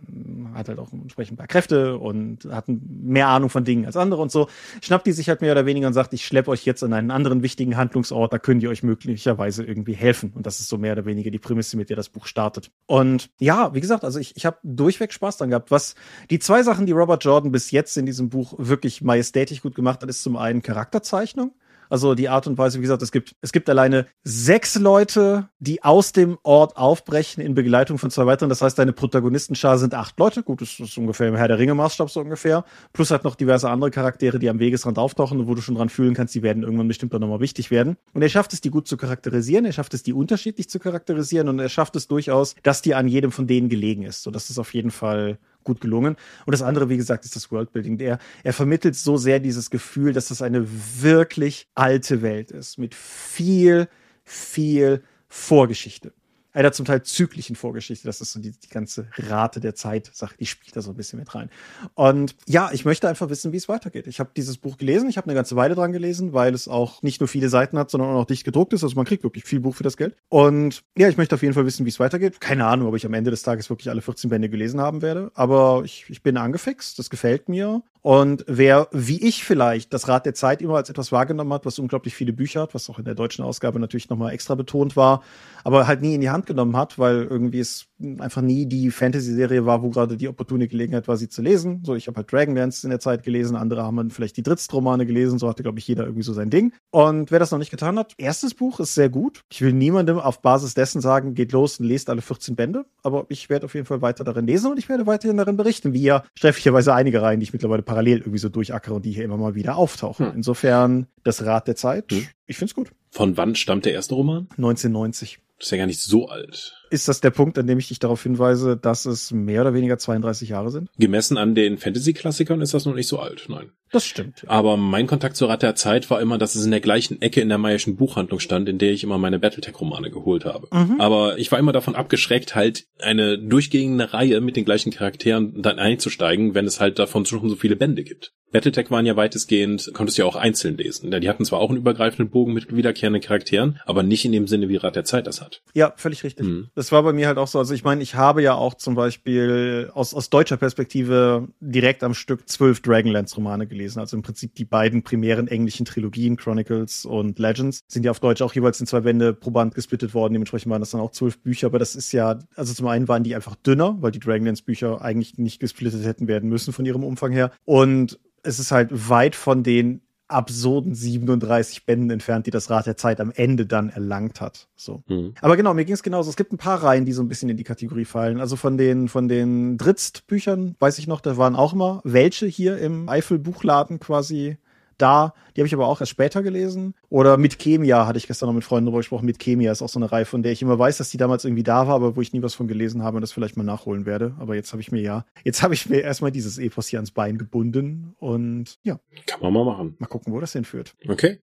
hat halt auch entsprechend ein paar Kräfte und hat mehr Ahnung von Dingen als andere und so, schnappt die sich halt mehr oder weniger und sagt, ich schleppe euch jetzt an einen anderen wichtigen Handlungsort, da könnt ihr euch möglicherweise irgendwie helfen. Und das ist so mehr oder weniger die Prämisse, mit der das Buch startet. Und ja, wie gesagt, also ich, ich habe durchweg Spaß dran gehabt. Was die zwei Sachen, die Robert Jordan bis jetzt in diesem Buch wirklich majestätisch gut gemacht hat, ist zum einen Charakter Charakterzeichnung. Also die Art und Weise, wie gesagt, es gibt, es gibt alleine sechs Leute, die aus dem Ort aufbrechen in Begleitung von zwei weiteren. Das heißt, deine Protagonistenschar sind acht Leute. Gut, das ist ungefähr im Herr der Ringe-Maßstab so ungefähr. Plus halt noch diverse andere Charaktere, die am Wegesrand auftauchen und wo du schon dran fühlen kannst, die werden irgendwann bestimmt auch nochmal wichtig werden. Und er schafft es, die gut zu charakterisieren. Er schafft es, die unterschiedlich zu charakterisieren. Und er schafft es durchaus, dass die an jedem von denen gelegen ist. So, das ist auf jeden Fall gut gelungen. Und das andere, wie gesagt, ist das Worldbuilding. Der, er vermittelt so sehr dieses Gefühl, dass das eine wirklich alte Welt ist. Mit viel, viel Vorgeschichte einer zum Teil zyklischen Vorgeschichte. Das ist so die, die ganze Rate der Zeit-Sache, die spielt da so ein bisschen mit rein. Und ja, ich möchte einfach wissen, wie es weitergeht. Ich habe dieses Buch gelesen, ich habe eine ganze Weile dran gelesen, weil es auch nicht nur viele Seiten hat, sondern auch dicht gedruckt ist. Also man kriegt wirklich viel Buch für das Geld. Und ja, ich möchte auf jeden Fall wissen, wie es weitergeht. Keine Ahnung, ob ich am Ende des Tages wirklich alle 14 Bände gelesen haben werde. Aber ich, ich bin angefixt, das gefällt mir. Und wer, wie ich vielleicht, das Rad der Zeit immer als etwas wahrgenommen hat, was unglaublich viele Bücher hat, was auch in der deutschen Ausgabe natürlich nochmal extra betont war, aber halt nie in die Hand genommen hat, weil irgendwie es einfach nie die Fantasy-Serie war, wo gerade die opportune Gelegenheit war, sie zu lesen. So, ich habe halt Dragonlance in der Zeit gelesen, andere haben dann vielleicht die Dritzt-Romane gelesen, so hatte, glaube ich, jeder irgendwie so sein Ding. Und wer das noch nicht getan hat, erstes Buch ist sehr gut. Ich will niemandem auf Basis dessen sagen, geht los und lest alle 14 Bände, aber ich werde auf jeden Fall weiter darin lesen und ich werde weiterhin darin berichten, wie ja trefflicherweise einige Reihen, die ich mittlerweile parallel irgendwie so durchackere und die hier immer mal wieder auftauchen. Hm. Insofern das Rad der Zeit. Hm. Ich find's gut. Von wann stammt der erste Roman? 1990. Das ist ja gar nicht so alt. Ist das der Punkt, an dem ich dich darauf hinweise, dass es mehr oder weniger 32 Jahre sind? Gemessen an den Fantasy-Klassikern ist das noch nicht so alt, nein. Das stimmt. Ja. Aber mein Kontakt zur Rat der Zeit war immer, dass es in der gleichen Ecke in der Mayerschen Buchhandlung stand, in der ich immer meine Battletech-Romane geholt habe. Mhm. Aber ich war immer davon abgeschreckt, halt eine durchgehende Reihe mit den gleichen Charakteren dann einzusteigen, wenn es halt davon schon so viele Bände gibt. Battletech waren ja weitestgehend, konntest du ja auch einzeln lesen. Die hatten zwar auch einen übergreifenden Bogen mit wiederkehrenden Charakteren, aber nicht in dem Sinne, wie Rat der Zeit das hat. Ja, völlig richtig. Mhm. Das war bei mir halt auch so. Also ich meine, ich habe ja auch zum Beispiel aus, aus deutscher Perspektive direkt am Stück zwölf Dragonlance-Romane gelesen. Also im Prinzip die beiden primären englischen Trilogien, Chronicles und Legends, sind ja auf Deutsch auch jeweils in zwei Bände pro Band gesplittet worden. Dementsprechend waren das dann auch zwölf Bücher. Aber das ist ja, also zum einen waren die einfach dünner, weil die Dragonlance-Bücher eigentlich nicht gesplittet hätten werden müssen von ihrem Umfang her. Und es ist halt weit von den absurden 37 Bänden entfernt, die das Rad der Zeit am Ende dann erlangt hat. So. Mhm. Aber genau, mir ging es genauso. Es gibt ein paar Reihen, die so ein bisschen in die Kategorie fallen. Also von den, von den Dritzt-Büchern, weiß ich noch, da waren auch immer welche hier im Eifel-Buchladen quasi da. Die habe ich aber auch erst später gelesen. Oder mit Chemia hatte ich gestern noch mit Freunden darüber gesprochen. Mit Chemia ist auch so eine Reihe, von der ich immer weiß, dass die damals irgendwie da war, aber wo ich nie was von gelesen habe und das vielleicht mal nachholen werde. Aber jetzt habe ich mir ja, jetzt habe ich mir erstmal dieses Epos hier ans Bein gebunden und ja. Kann man mal machen. Mal gucken, wo das hinführt. Okay.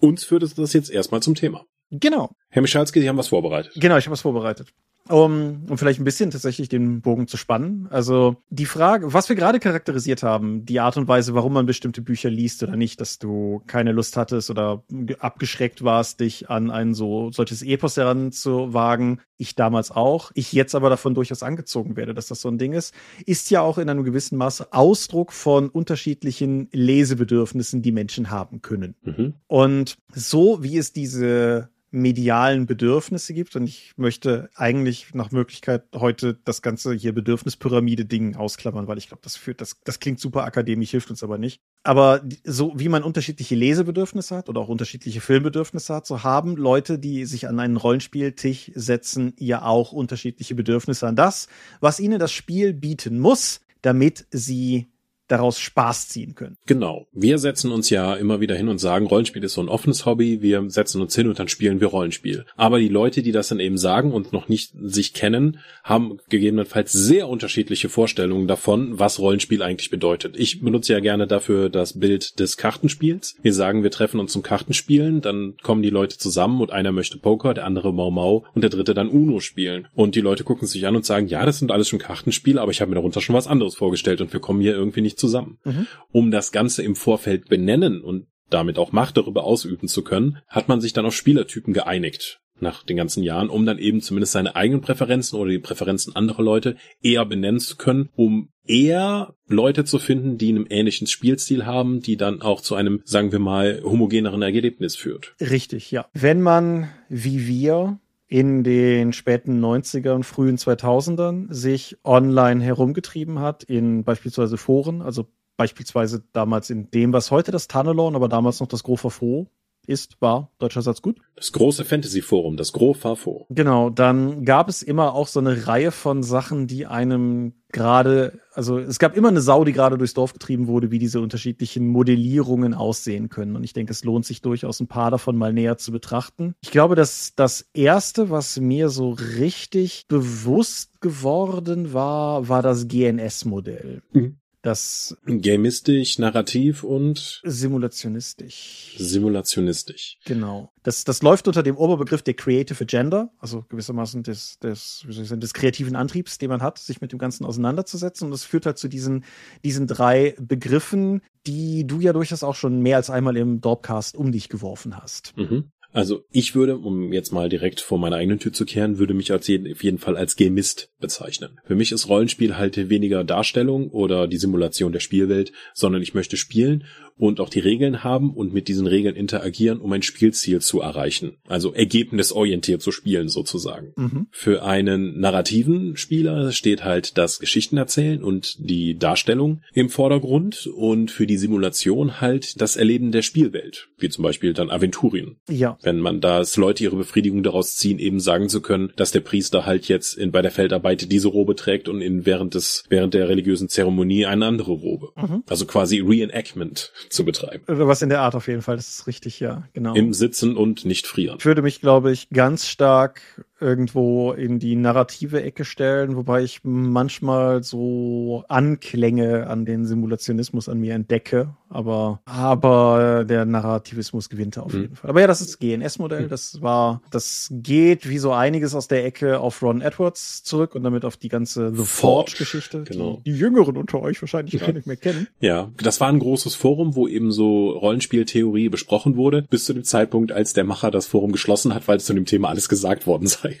Uns führt es das jetzt erstmal zum Thema. Genau. Herr Michalski, Sie haben was vorbereitet. Genau, ich habe was vorbereitet um, um vielleicht ein bisschen tatsächlich den Bogen zu spannen. Also die Frage, was wir gerade charakterisiert haben, die Art und Weise, warum man bestimmte Bücher liest oder nicht, dass du keine Lust hattest oder abgeschreckt warst, dich an ein so solches Epos heranzuwagen. Ich damals auch. Ich jetzt aber davon durchaus angezogen werde, dass das so ein Ding ist, ist ja auch in einem gewissen Maße Ausdruck von unterschiedlichen Lesebedürfnissen, die Menschen haben können. Mhm. Und so wie es diese medialen Bedürfnisse gibt. Und ich möchte eigentlich nach Möglichkeit heute das ganze hier Bedürfnispyramide-Ding ausklammern, weil ich glaube, das führt, das, das klingt super akademisch, hilft uns aber nicht. Aber so wie man unterschiedliche Lesebedürfnisse hat oder auch unterschiedliche Filmbedürfnisse hat, so haben Leute, die sich an einen Rollenspieltisch setzen, ja auch unterschiedliche Bedürfnisse an das, was ihnen das Spiel bieten muss, damit sie daraus Spaß ziehen können. Genau. Wir setzen uns ja immer wieder hin und sagen, Rollenspiel ist so ein offenes Hobby, wir setzen uns hin und dann spielen wir Rollenspiel. Aber die Leute, die das dann eben sagen und noch nicht sich kennen, haben gegebenenfalls sehr unterschiedliche Vorstellungen davon, was Rollenspiel eigentlich bedeutet. Ich benutze ja gerne dafür das Bild des Kartenspiels. Wir sagen, wir treffen uns zum Kartenspielen, dann kommen die Leute zusammen und einer möchte Poker, der andere Mau Mau und der dritte dann Uno spielen. Und die Leute gucken sich an und sagen, ja, das sind alles schon Kartenspiele, aber ich habe mir darunter schon was anderes vorgestellt und wir kommen hier irgendwie nicht zusammen. Mhm. Um das Ganze im Vorfeld benennen und damit auch Macht darüber ausüben zu können, hat man sich dann auf Spielertypen geeinigt nach den ganzen Jahren, um dann eben zumindest seine eigenen Präferenzen oder die Präferenzen anderer Leute eher benennen zu können, um eher Leute zu finden, die einen ähnlichen Spielstil haben, die dann auch zu einem, sagen wir mal, homogeneren Ergebnis führt. Richtig, ja. Wenn man, wie wir, in den späten 90ern, frühen 2000ern sich online herumgetrieben hat, in beispielsweise Foren, also beispielsweise damals in dem, was heute das Tunnelon, aber damals noch das Grofafo ist, war, deutscher Satz gut. Das große Fantasy-Forum, das Grofafo. Genau, dann gab es immer auch so eine Reihe von Sachen, die einem gerade, also es gab immer eine Sau, die gerade durchs Dorf getrieben wurde, wie diese unterschiedlichen Modellierungen aussehen können. Und ich denke, es lohnt sich durchaus ein paar davon mal näher zu betrachten. Ich glaube, dass das erste, was mir so richtig bewusst geworden war, war das GNS-Modell. Mhm. Das Gamistisch, narrativ und simulationistisch. Simulationistisch. Genau. Das, das läuft unter dem Oberbegriff der Creative Agenda, also gewissermaßen des, des, wie soll ich sagen, des kreativen Antriebs, den man hat, sich mit dem Ganzen auseinanderzusetzen. Und das führt halt zu diesen, diesen drei Begriffen, die du ja durchaus auch schon mehr als einmal im Dorpcast um dich geworfen hast. Mhm. Also ich würde, um jetzt mal direkt vor meiner eigenen Tür zu kehren, würde mich als jeden, auf jeden Fall als Gamist bezeichnen. Für mich ist Rollenspiel halt weniger Darstellung oder die Simulation der Spielwelt, sondern ich möchte spielen und auch die Regeln haben und mit diesen Regeln interagieren, um ein Spielziel zu erreichen. Also ergebnisorientiert zu spielen sozusagen. Mhm. Für einen narrativen Spieler steht halt das Geschichten erzählen und die Darstellung im Vordergrund und für die Simulation halt das Erleben der Spielwelt, wie zum Beispiel dann Aventurien. Ja. Wenn man da Leute ihre Befriedigung daraus ziehen, eben sagen zu können, dass der Priester halt jetzt in, bei der Feldarbeit diese Robe trägt und in während des, während der religiösen Zeremonie eine andere Robe. Mhm. Also quasi Reenactment zu betreiben. Oder was in der Art auf jeden Fall, das ist richtig, ja, genau. Im Sitzen und nicht frieren. Ich würde mich, glaube ich, ganz stark irgendwo in die narrative Ecke stellen, wobei ich manchmal so Anklänge an den Simulationismus an mir entdecke, aber, aber der Narrativismus gewinnt auf mhm. jeden Fall. Aber ja, das ist das GNS-Modell, mhm. das war, das geht wie so einiges aus der Ecke auf Ron Edwards zurück und damit auf die ganze The Forge-Geschichte, genau. die, die Jüngeren unter euch wahrscheinlich gar nicht mehr kennen. Ja, das war ein großes Forum, wo eben so Rollenspieltheorie besprochen wurde, bis zu dem Zeitpunkt, als der Macher das Forum geschlossen hat, weil zu dem Thema alles gesagt worden sei.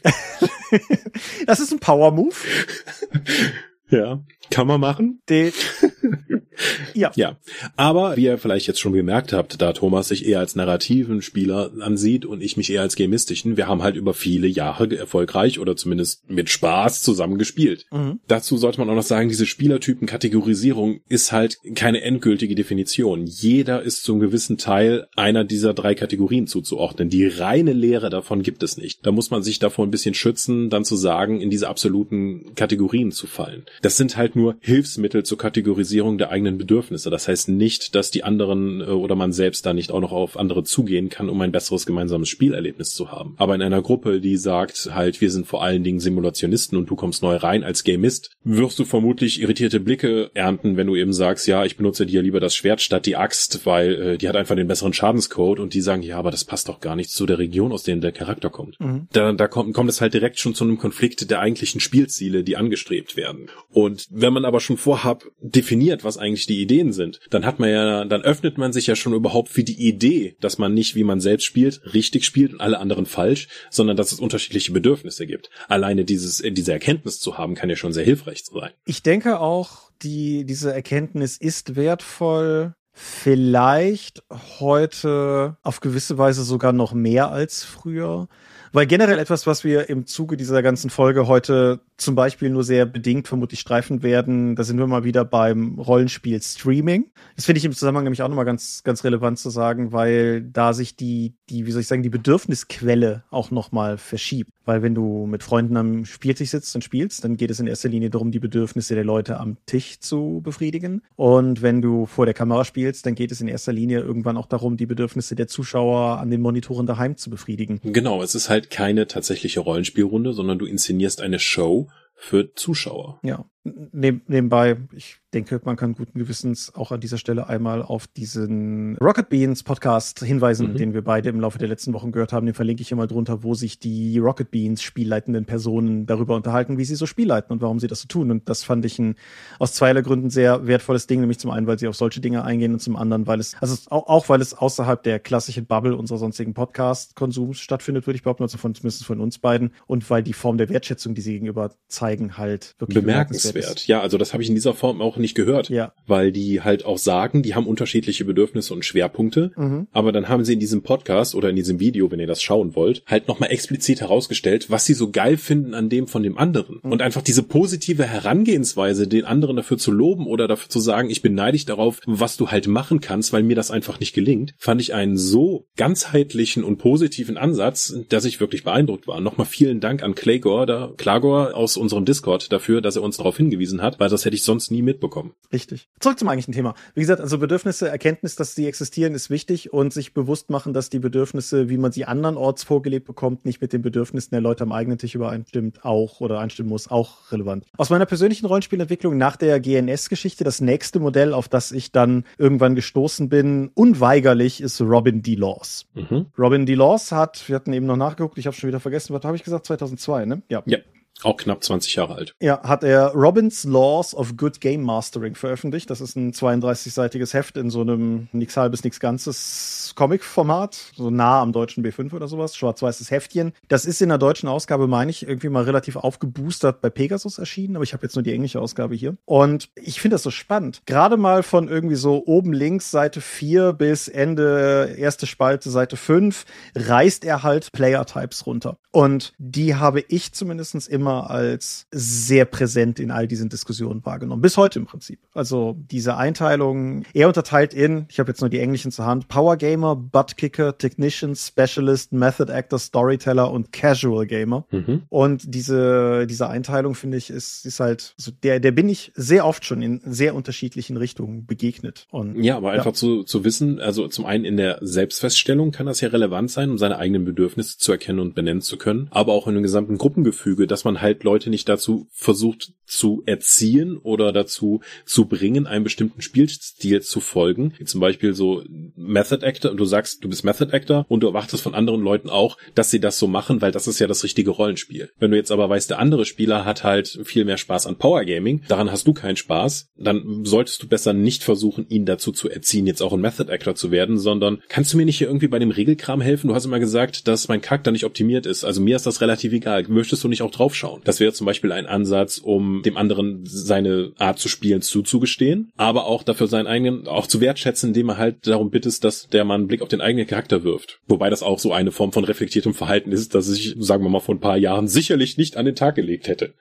das ist ein Power-Move. Ja, kann man machen. Den, ja. Ja. Aber wie ihr vielleicht jetzt schon gemerkt habt, da Thomas sich eher als narrativen Spieler ansieht und ich mich eher als gamistischen, wir haben halt über viele Jahre erfolgreich oder zumindest mit Spaß zusammen gespielt. Mhm. Dazu sollte man auch noch sagen, diese Spielertypen-Kategorisierung ist halt keine endgültige Definition. Jeder ist zum gewissen Teil einer dieser drei Kategorien zuzuordnen. Die reine Lehre davon gibt es nicht. Da muss man sich davor ein bisschen schützen, dann zu sagen, in diese absoluten Kategorien zu fallen. Das sind halt nur Hilfsmittel zur Kategorisierung der eigenen Bedürfnisse. Das heißt nicht, dass die anderen äh, oder man selbst da nicht auch noch auf andere zugehen kann, um ein besseres gemeinsames Spielerlebnis zu haben. Aber in einer Gruppe, die sagt halt, wir sind vor allen Dingen Simulationisten und du kommst neu rein als Gamist, wirst du vermutlich irritierte Blicke ernten, wenn du eben sagst, ja, ich benutze dir lieber das Schwert statt die Axt, weil äh, die hat einfach den besseren Schadenscode und die sagen, ja, aber das passt doch gar nicht zu der Region, aus der der Charakter kommt. Mhm. Da, da kommt, kommt es halt direkt schon zu einem Konflikt der eigentlichen Spielziele, die angestrebt werden. Und wenn man aber schon vorab definiert, was eigentlich die Ideen sind, dann hat man ja, dann öffnet man sich ja schon überhaupt für die Idee, dass man nicht, wie man selbst spielt, richtig spielt und alle anderen falsch, sondern dass es unterschiedliche Bedürfnisse gibt. Alleine dieses, diese Erkenntnis zu haben, kann ja schon sehr hilfreich sein. Ich denke auch, die, diese Erkenntnis ist wertvoll, vielleicht heute auf gewisse Weise sogar noch mehr als früher. Weil generell etwas, was wir im Zuge dieser ganzen Folge heute zum Beispiel nur sehr bedingt vermutlich streifen werden, da sind wir mal wieder beim Rollenspiel Streaming. Das finde ich im Zusammenhang nämlich auch nochmal ganz, ganz relevant zu sagen, weil da sich die, die, wie soll ich sagen, die Bedürfnisquelle auch nochmal verschiebt. Weil wenn du mit Freunden am Spieltisch sitzt und spielst, dann geht es in erster Linie darum, die Bedürfnisse der Leute am Tisch zu befriedigen. Und wenn du vor der Kamera spielst, dann geht es in erster Linie irgendwann auch darum, die Bedürfnisse der Zuschauer an den Monitoren daheim zu befriedigen. Genau, es ist halt keine tatsächliche Rollenspielrunde, sondern du inszenierst eine Show für Zuschauer. Ja, nebenbei, ich denke, man kann guten Gewissens auch an dieser Stelle einmal auf diesen Rocket Beans Podcast hinweisen, mhm. den wir beide im Laufe der letzten Wochen gehört haben. Den verlinke ich hier mal drunter, wo sich die Rocket Beans spielleitenden Personen darüber unterhalten, wie sie so spielleiten und warum sie das so tun. Und das fand ich ein aus zweierlei Gründen sehr wertvolles Ding, nämlich zum einen, weil sie auf solche Dinge eingehen und zum anderen, weil es, also auch, auch weil es außerhalb der klassischen Bubble unserer sonstigen Podcast-Konsums stattfindet, würde ich behaupten, also von, zumindest von uns beiden. Und weil die Form der Wertschätzung, die sie gegenüber zeigen, halt wirklich bemerkenswert, bemerkenswert ist. Ja, also das habe ich in dieser Form auch nicht gehört. Ja. Weil die halt auch sagen, die haben unterschiedliche Bedürfnisse und Schwerpunkte. Mhm. Aber dann haben sie in diesem Podcast oder in diesem Video, wenn ihr das schauen wollt, halt nochmal explizit herausgestellt, was sie so geil finden an dem von dem anderen. Mhm. Und einfach diese positive Herangehensweise, den anderen dafür zu loben oder dafür zu sagen, ich bin neidisch darauf, was du halt machen kannst, weil mir das einfach nicht gelingt, fand ich einen so ganzheitlichen und positiven Ansatz, dass ich wirklich beeindruckt war. Nochmal vielen Dank an Claygor, da, Klagor aus unserem Discord dafür, dass er uns darauf hingewiesen hat, weil das hätte ich sonst nie mitbekommen. Richtig. Zurück zum eigentlichen Thema. Wie gesagt, also Bedürfnisse, Erkenntnis, dass sie existieren, ist wichtig und sich bewusst machen, dass die Bedürfnisse, wie man sie andernorts vorgelebt bekommt, nicht mit den Bedürfnissen der Leute am eigenen Tisch übereinstimmt, auch oder einstimmen muss, auch relevant. Aus meiner persönlichen Rollenspielentwicklung nach der GNS-Geschichte, das nächste Modell, auf das ich dann irgendwann gestoßen bin, unweigerlich ist Robin D. Laws. Mhm. Robin D. Laws hat, wir hatten eben noch nachgeguckt, ich habe schon wieder vergessen, was habe ich gesagt? 2002, ne? Ja. ja. Auch knapp 20 Jahre alt. Ja, hat er Robin's Laws of Good Game Mastering veröffentlicht. Das ist ein 32-seitiges Heft in so einem nix halbes, nix ganzes Comic-Format, so nah am deutschen B5 oder sowas, schwarz-weißes Heftchen. Das ist in der deutschen Ausgabe, meine ich, irgendwie mal relativ aufgeboostert bei Pegasus erschienen, aber ich habe jetzt nur die englische Ausgabe hier. Und ich finde das so spannend. Gerade mal von irgendwie so oben links Seite 4 bis Ende erste Spalte Seite 5 reißt er halt Player-Types runter. Und die habe ich zumindest immer immer als sehr präsent in all diesen Diskussionen wahrgenommen. Bis heute im Prinzip. Also diese Einteilung, er unterteilt in, ich habe jetzt nur die englischen zur Hand, Power Gamer, Butt Kicker, Technician, Specialist, Method Actor, Storyteller und Casual Gamer. Mhm. Und diese, diese Einteilung, finde ich, ist, ist halt, also der, der bin ich sehr oft schon in sehr unterschiedlichen Richtungen begegnet. Und, ja, aber einfach zu, zu wissen, also zum einen in der Selbstfeststellung kann das ja relevant sein, um seine eigenen Bedürfnisse zu erkennen und benennen zu können, aber auch in dem gesamten Gruppengefüge, dass man man halt Leute nicht dazu versucht zu erziehen oder dazu zu bringen, einem bestimmten Spielstil zu folgen. Zum Beispiel so Method Actor und du sagst, du bist Method Actor und du erwartest von anderen Leuten auch, dass sie das so machen, weil das ist ja das richtige Rollenspiel. Wenn du jetzt aber weißt, der andere Spieler hat halt viel mehr Spaß an Power Gaming, daran hast du keinen Spaß, dann solltest du besser nicht versuchen, ihn dazu zu erziehen, jetzt auch ein Method Actor zu werden, sondern kannst du mir nicht hier irgendwie bei dem Regelkram helfen? Du hast immer gesagt, dass mein Charakter nicht optimiert ist. Also mir ist das relativ egal. Möchtest du nicht auch draufschauen? Anschauen. Das wäre zum Beispiel ein Ansatz, um dem anderen seine Art zu spielen zuzugestehen, aber auch dafür seinen eigenen, auch zu wertschätzen, indem er halt darum bittet, dass der Mann einen Blick auf den eigenen Charakter wirft. Wobei das auch so eine Form von reflektiertem Verhalten ist, das ich, sagen wir mal, vor ein paar Jahren sicherlich nicht an den Tag gelegt hätte.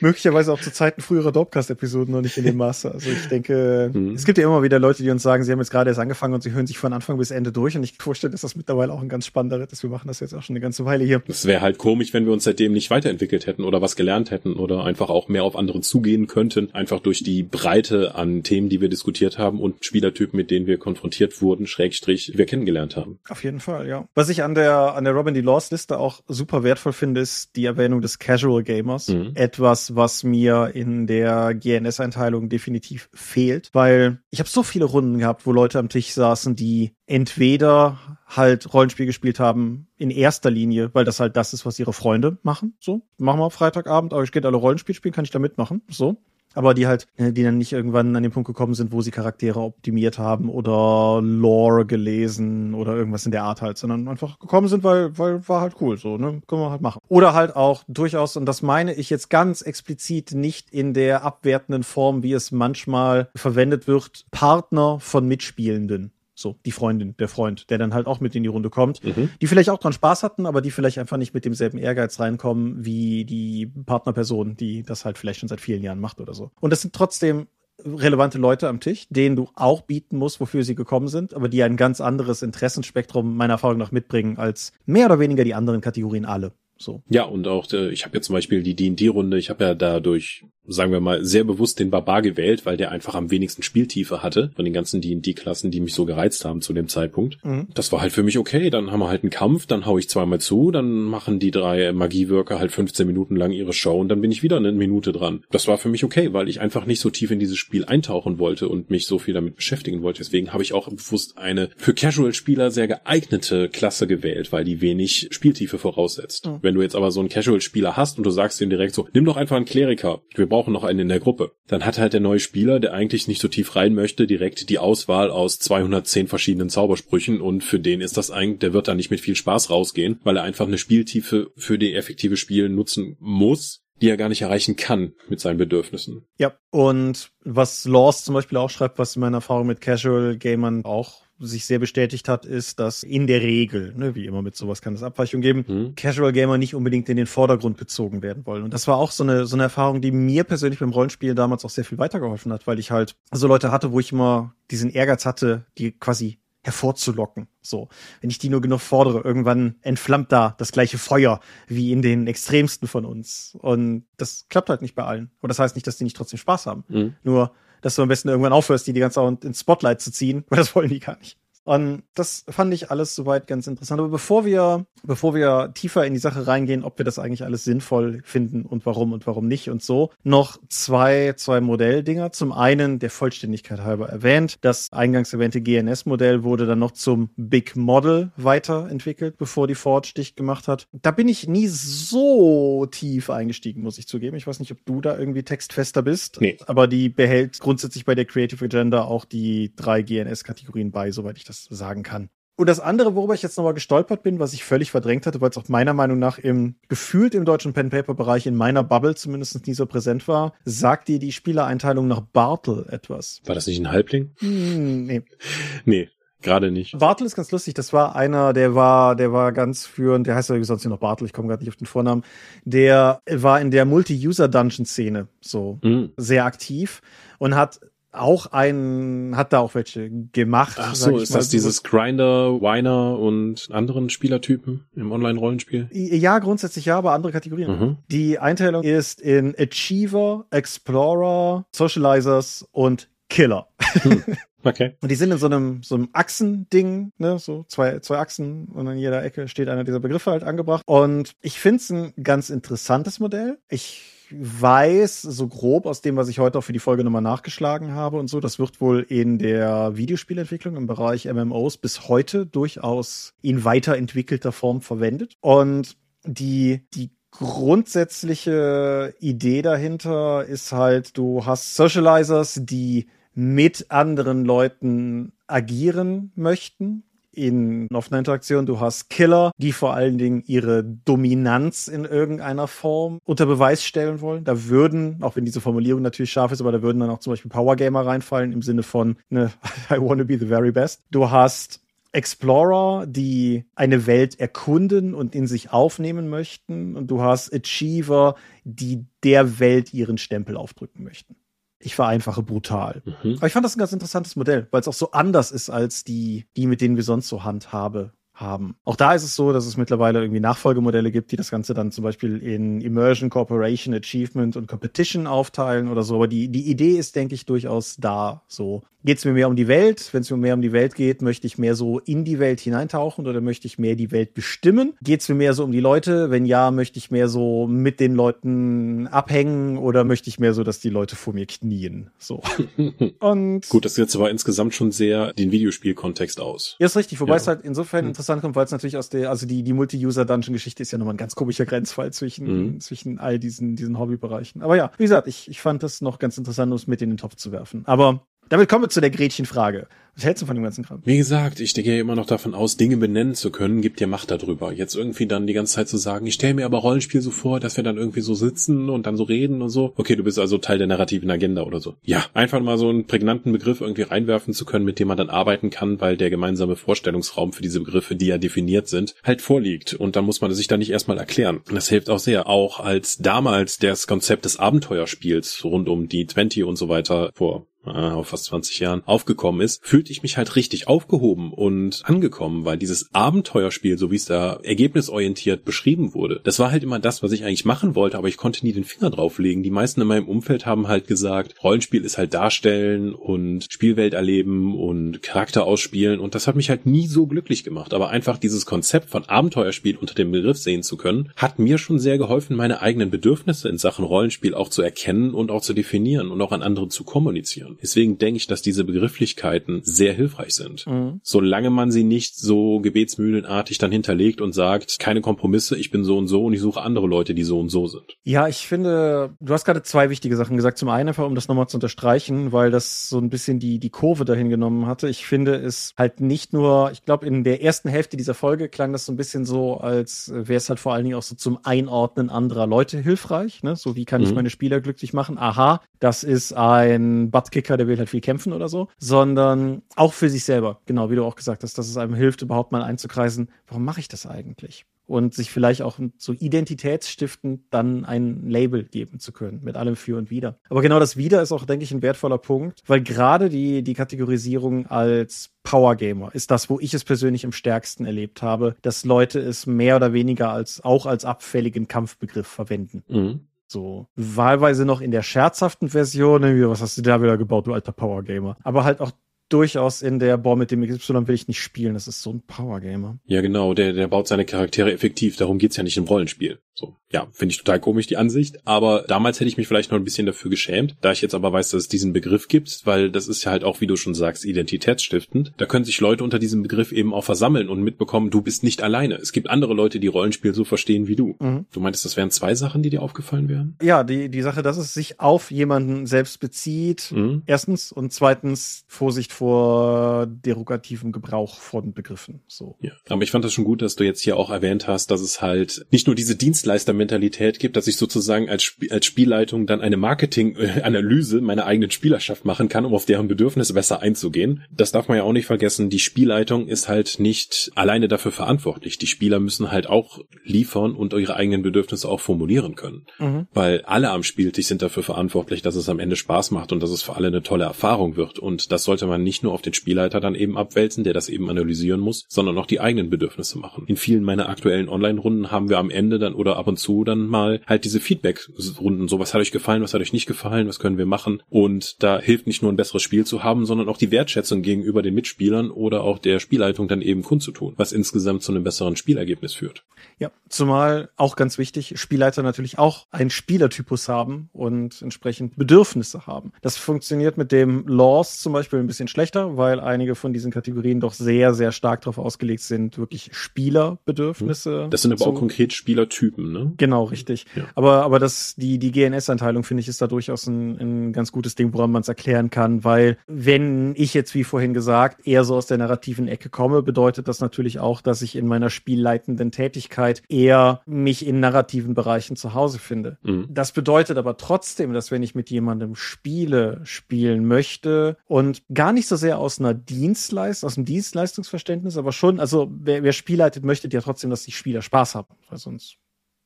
Möglicherweise auch zu Zeiten früherer Dopcast-Episoden noch nicht in dem Maße. Also ich denke, mhm. es gibt ja immer wieder Leute, die uns sagen, sie haben jetzt gerade erst angefangen und sie hören sich von Anfang bis Ende durch und ich vorstelle, dass das mittlerweile auch ein ganz spannender Ritt ist. Wir machen das jetzt auch schon eine ganze Weile hier. Das wäre halt komisch, wenn wir uns seitdem nicht weiterentwickelt hätten oder was gelernt hätten oder einfach auch mehr auf andere zugehen könnten, einfach durch die Breite an Themen, die wir diskutiert haben und Spielertypen, mit denen wir konfrontiert wurden, Schrägstrich, wir kennengelernt haben. Auf jeden Fall, ja. Was ich an der, an der Robin D. Laws Liste auch super wertvoll finde, ist die Erwähnung des Casual Gamers. Mhm. Etwas, was mir in der GNS-Einteilung definitiv fehlt, weil ich habe so viele Runden gehabt, wo Leute am Tisch saßen, die entweder halt Rollenspiel gespielt haben in erster Linie, weil das halt das ist, was ihre Freunde machen. So, machen wir Freitagabend, aber ich geht alle Rollenspiel spielen, kann ich da mitmachen. So aber die halt, äh, die dann nicht irgendwann an den Punkt gekommen sind, wo sie Charaktere optimiert haben oder Lore gelesen oder irgendwas in der Art halt, sondern einfach gekommen sind, weil, weil war halt cool, so, ne, können wir halt machen. Oder halt auch durchaus, und das meine ich jetzt ganz explizit nicht in der abwertenden Form, wie es manchmal verwendet wird, Partner von Mitspielenden. So, die Freundin, der Freund, der dann halt auch mit in die Runde kommt, mhm. die vielleicht auch dran Spaß hatten, aber die vielleicht einfach nicht mit demselben Ehrgeiz reinkommen wie die Partnerperson, die das halt vielleicht schon seit vielen Jahren macht oder so. Und das sind trotzdem relevante Leute am Tisch, denen du auch bieten musst, wofür sie gekommen sind, aber die ein ganz anderes Interessenspektrum meiner Erfahrung nach mitbringen als mehr oder weniger die anderen Kategorien alle. So. Ja, und auch, äh, ich habe ja zum Beispiel die D&D-Runde, ich habe ja dadurch sagen wir mal, sehr bewusst den Barbar gewählt, weil der einfach am wenigsten Spieltiefe hatte von den ganzen D&D-Klassen, die mich so gereizt haben zu dem Zeitpunkt. Mhm. Das war halt für mich okay. Dann haben wir halt einen Kampf, dann hau ich zweimal zu, dann machen die drei Magiewirker halt 15 Minuten lang ihre Show und dann bin ich wieder eine Minute dran. Das war für mich okay, weil ich einfach nicht so tief in dieses Spiel eintauchen wollte und mich so viel damit beschäftigen wollte. Deswegen habe ich auch bewusst eine für Casual-Spieler sehr geeignete Klasse gewählt, weil die wenig Spieltiefe voraussetzt. Mhm. Wenn du jetzt aber so einen Casual-Spieler hast und du sagst ihm direkt so, nimm doch einfach einen Kleriker. Wir brauchen brauchen noch einen in der Gruppe. Dann hat halt der neue Spieler, der eigentlich nicht so tief rein möchte, direkt die Auswahl aus 210 verschiedenen Zaubersprüchen und für den ist das eigentlich, der wird da nicht mit viel Spaß rausgehen, weil er einfach eine Spieltiefe für die effektive Spielen nutzen muss, die er gar nicht erreichen kann mit seinen Bedürfnissen. Ja, und was Laws zum Beispiel auch schreibt, was in meiner Erfahrung mit Casual Gamern auch sich sehr bestätigt hat, ist, dass in der Regel, ne, wie immer mit sowas kann es Abweichungen geben, mhm. Casual Gamer nicht unbedingt in den Vordergrund gezogen werden wollen. Und das war auch so eine, so eine Erfahrung, die mir persönlich beim Rollenspiel damals auch sehr viel weitergeholfen hat, weil ich halt so Leute hatte, wo ich immer diesen Ehrgeiz hatte, die quasi hervorzulocken. So, wenn ich die nur genug fordere, irgendwann entflammt da das gleiche Feuer wie in den extremsten von uns. Und das klappt halt nicht bei allen. Und das heißt nicht, dass die nicht trotzdem Spaß haben. Mhm. Nur dass du am besten irgendwann aufhörst, die die ganze Zeit ins Spotlight zu ziehen, weil das wollen die gar nicht. Und das fand ich alles soweit ganz interessant. Aber bevor wir, bevor wir tiefer in die Sache reingehen, ob wir das eigentlich alles sinnvoll finden und warum und warum nicht und so, noch zwei, zwei Modelldinger. Zum einen der Vollständigkeit halber erwähnt. Das eingangs erwähnte GNS-Modell wurde dann noch zum Big Model weiterentwickelt, bevor die Ford dicht gemacht hat. Da bin ich nie so tief eingestiegen, muss ich zugeben. Ich weiß nicht, ob du da irgendwie textfester bist. Nee. Aber die behält grundsätzlich bei der Creative Agenda auch die drei GNS-Kategorien bei, soweit ich das sagen kann. Und das andere, worüber ich jetzt nochmal gestolpert bin, was ich völlig verdrängt hatte, weil es auch meiner Meinung nach im gefühlt im deutschen Pen-Paper-Bereich in meiner Bubble zumindest nie so präsent war, sagt dir die Spielereinteilung nach Bartel etwas. War das nicht ein Halbling? Hm, nee. nee. Gerade nicht. Bartel ist ganz lustig. Das war einer, der war, der war ganz führend. Der heißt ja sonst noch Bartel. Ich komme gerade nicht auf den Vornamen. Der war in der Multi-User-Dungeon-Szene so mhm. sehr aktiv und hat auch ein, hat da auch welche gemacht. Ach so, ist das dieses Grinder, Winer und anderen Spielertypen im Online-Rollenspiel? Ja, grundsätzlich ja, aber andere Kategorien. Mhm. Die Einteilung ist in Achiever, Explorer, Socializers und Killer. Hm. Okay. Und die sind in so einem, so einem Achsending, ne, so zwei, zwei Achsen und an jeder Ecke steht einer dieser Begriffe halt angebracht. Und ich finde es ein ganz interessantes Modell. Ich weiß, so grob aus dem, was ich heute auch für die Folge nochmal nachgeschlagen habe und so, das wird wohl in der Videospielentwicklung im Bereich MMOs bis heute durchaus in weiterentwickelter Form verwendet. Und die, die grundsätzliche Idee dahinter ist halt, du hast Socializers, die mit anderen Leuten agieren möchten, in offener Interaktion. Du hast Killer, die vor allen Dingen ihre Dominanz in irgendeiner Form unter Beweis stellen wollen. Da würden, auch wenn diese Formulierung natürlich scharf ist, aber da würden dann auch zum Beispiel Power Gamer reinfallen im Sinne von, ne, I wanna be the very best. Du hast Explorer, die eine Welt erkunden und in sich aufnehmen möchten. Und du hast Achiever, die der Welt ihren Stempel aufdrücken möchten. Ich vereinfache brutal. Mhm. Aber ich fand das ein ganz interessantes Modell, weil es auch so anders ist als die, die, mit denen wir sonst so handhabe haben. Auch da ist es so, dass es mittlerweile irgendwie Nachfolgemodelle gibt, die das Ganze dann zum Beispiel in Immersion, Cooperation, Achievement und Competition aufteilen oder so. Aber die, die Idee ist, denke ich, durchaus da. So, geht es mir mehr um die Welt? Wenn es mir mehr um die Welt geht, möchte ich mehr so in die Welt hineintauchen oder möchte ich mehr die Welt bestimmen? Geht es mir mehr so um die Leute? Wenn ja, möchte ich mehr so mit den Leuten abhängen oder möchte ich mehr so, dass die Leute vor mir knien? So. und gut, das setzt aber insgesamt schon sehr den Videospielkontext aus. Ja, ist richtig. Wobei ja. es halt insofern hm. Interessant kommt, weil es natürlich aus der, also die, die Multi-User-Dungeon-Geschichte ist ja nochmal ein ganz komischer Grenzfall zwischen, mhm. zwischen all diesen, diesen Hobbybereichen. Aber ja, wie gesagt, ich, ich fand das noch ganz interessant, um es mit in den Topf zu werfen. Aber damit kommen wir zu der Gretchenfrage. Was hältst du von dem ganzen Kram? Wie gesagt, ich ja immer noch davon aus, Dinge benennen zu können, gibt dir Macht darüber. Jetzt irgendwie dann die ganze Zeit zu sagen, ich stelle mir aber Rollenspiel so vor, dass wir dann irgendwie so sitzen und dann so reden und so. Okay, du bist also Teil der narrativen Agenda oder so. Ja, einfach mal so einen prägnanten Begriff irgendwie reinwerfen zu können, mit dem man dann arbeiten kann, weil der gemeinsame Vorstellungsraum für diese Begriffe, die ja definiert sind, halt vorliegt. Und dann muss man sich da nicht erstmal erklären. Und das hilft auch sehr. Auch als damals das Konzept des Abenteuerspiels rund um die 20 und so weiter vor äh, fast 20 Jahren aufgekommen ist, fühlte ich mich halt richtig aufgehoben und angekommen, weil dieses Abenteuerspiel, so wie es da ergebnisorientiert beschrieben wurde, das war halt immer das, was ich eigentlich machen wollte, aber ich konnte nie den Finger drauflegen. Die meisten in meinem Umfeld haben halt gesagt, Rollenspiel ist halt darstellen und Spielwelt erleben und Charakter ausspielen und das hat mich halt nie so glücklich gemacht. Aber einfach dieses Konzept von Abenteuerspiel unter dem Begriff sehen zu können, hat mir schon sehr geholfen, meine eigenen Bedürfnisse in Sachen Rollenspiel auch zu erkennen und auch zu definieren und auch an andere zu kommunizieren. Deswegen denke ich, dass diese Begrifflichkeiten sehr hilfreich sind. Mhm. Solange man sie nicht so gebetsmühlenartig dann hinterlegt und sagt, keine Kompromisse, ich bin so und so und ich suche andere Leute, die so und so sind. Ja, ich finde, du hast gerade zwei wichtige Sachen gesagt. Zum einen einfach, um das nochmal zu unterstreichen, weil das so ein bisschen die, die Kurve dahin genommen hatte. Ich finde es halt nicht nur, ich glaube, in der ersten Hälfte dieser Folge klang das so ein bisschen so, als wäre es halt vor allen Dingen auch so zum Einordnen anderer Leute hilfreich. Ne? So, wie kann mhm. ich meine Spieler glücklich machen? Aha, das ist ein Buttkick Kicker, der will halt viel kämpfen oder so, sondern auch für sich selber. Genau, wie du auch gesagt hast, dass es einem hilft, überhaupt mal einzukreisen, warum mache ich das eigentlich? Und sich vielleicht auch so identitätsstiftend dann ein Label geben zu können, mit allem für und wider. Aber genau das Wider ist auch, denke ich, ein wertvoller Punkt, weil gerade die, die Kategorisierung als Power Gamer ist das, wo ich es persönlich am stärksten erlebt habe, dass Leute es mehr oder weniger als auch als abfälligen Kampfbegriff verwenden. Mhm. So, wahlweise noch in der scherzhaften Version, was hast du da wieder gebaut, du alter Power Gamer. Aber halt auch durchaus in der, boah, mit dem XY will ich nicht spielen, das ist so ein Power Gamer. Ja, genau, der, der baut seine Charaktere effektiv, darum geht's ja nicht im Rollenspiel. So, ja, finde ich total komisch, die Ansicht, aber damals hätte ich mich vielleicht noch ein bisschen dafür geschämt, da ich jetzt aber weiß, dass es diesen Begriff gibt, weil das ist ja halt auch, wie du schon sagst, identitätsstiftend. Da können sich Leute unter diesem Begriff eben auch versammeln und mitbekommen, du bist nicht alleine. Es gibt andere Leute, die Rollenspiel so verstehen wie du. Mhm. Du meintest, das wären zwei Sachen, die dir aufgefallen wären? Ja, die, die Sache, dass es sich auf jemanden selbst bezieht, mhm. erstens, und zweitens, Vorsicht vor derogativem Gebrauch von Begriffen. So. Ja, aber ich fand das schon gut, dass du jetzt hier auch erwähnt hast, dass es halt nicht nur diese Dienstleistermentalität gibt, dass ich sozusagen als, Sp als Spielleitung dann eine Marketinganalyse meiner eigenen Spielerschaft machen kann, um auf deren Bedürfnisse besser einzugehen. Das darf man ja auch nicht vergessen. Die Spielleitung ist halt nicht alleine dafür verantwortlich. Die Spieler müssen halt auch liefern und ihre eigenen Bedürfnisse auch formulieren können. Mhm. Weil alle am Spieltisch sind dafür verantwortlich, dass es am Ende Spaß macht und dass es für alle eine tolle Erfahrung wird. Und das sollte man nicht nur auf den Spielleiter dann eben abwälzen, der das eben analysieren muss, sondern auch die eigenen Bedürfnisse machen. In vielen meiner aktuellen Online-Runden haben wir am Ende dann oder ab und zu dann mal halt diese Feedback-Runden. So, was hat euch gefallen, was hat euch nicht gefallen, was können wir machen? Und da hilft nicht nur ein besseres Spiel zu haben, sondern auch die Wertschätzung gegenüber den Mitspielern oder auch der Spielleitung dann eben kundzutun, was insgesamt zu einem besseren Spielergebnis führt. Ja, zumal auch ganz wichtig, Spielleiter natürlich auch einen Spielertypus haben und entsprechend Bedürfnisse haben. Das funktioniert mit dem Laws zum Beispiel ein bisschen schlechter schlechter, weil einige von diesen Kategorien doch sehr, sehr stark darauf ausgelegt sind, wirklich Spielerbedürfnisse. Das sind aber auch konkret Spielertypen, ne? Genau, richtig. Ja. Aber, aber das, die, die GNS-Einteilung finde ich ist da durchaus ein, ein ganz gutes Ding, woran man es erklären kann, weil wenn ich jetzt, wie vorhin gesagt, eher so aus der narrativen Ecke komme, bedeutet das natürlich auch, dass ich in meiner spielleitenden Tätigkeit eher mich in narrativen Bereichen zu Hause finde. Mhm. Das bedeutet aber trotzdem, dass wenn ich mit jemandem Spiele spielen möchte und gar nicht so sehr aus einer Dienstleistung, aus einem Dienstleistungsverständnis, aber schon, also wer, wer Spiel leitet, möchte ja trotzdem, dass die Spieler Spaß haben, weil sonst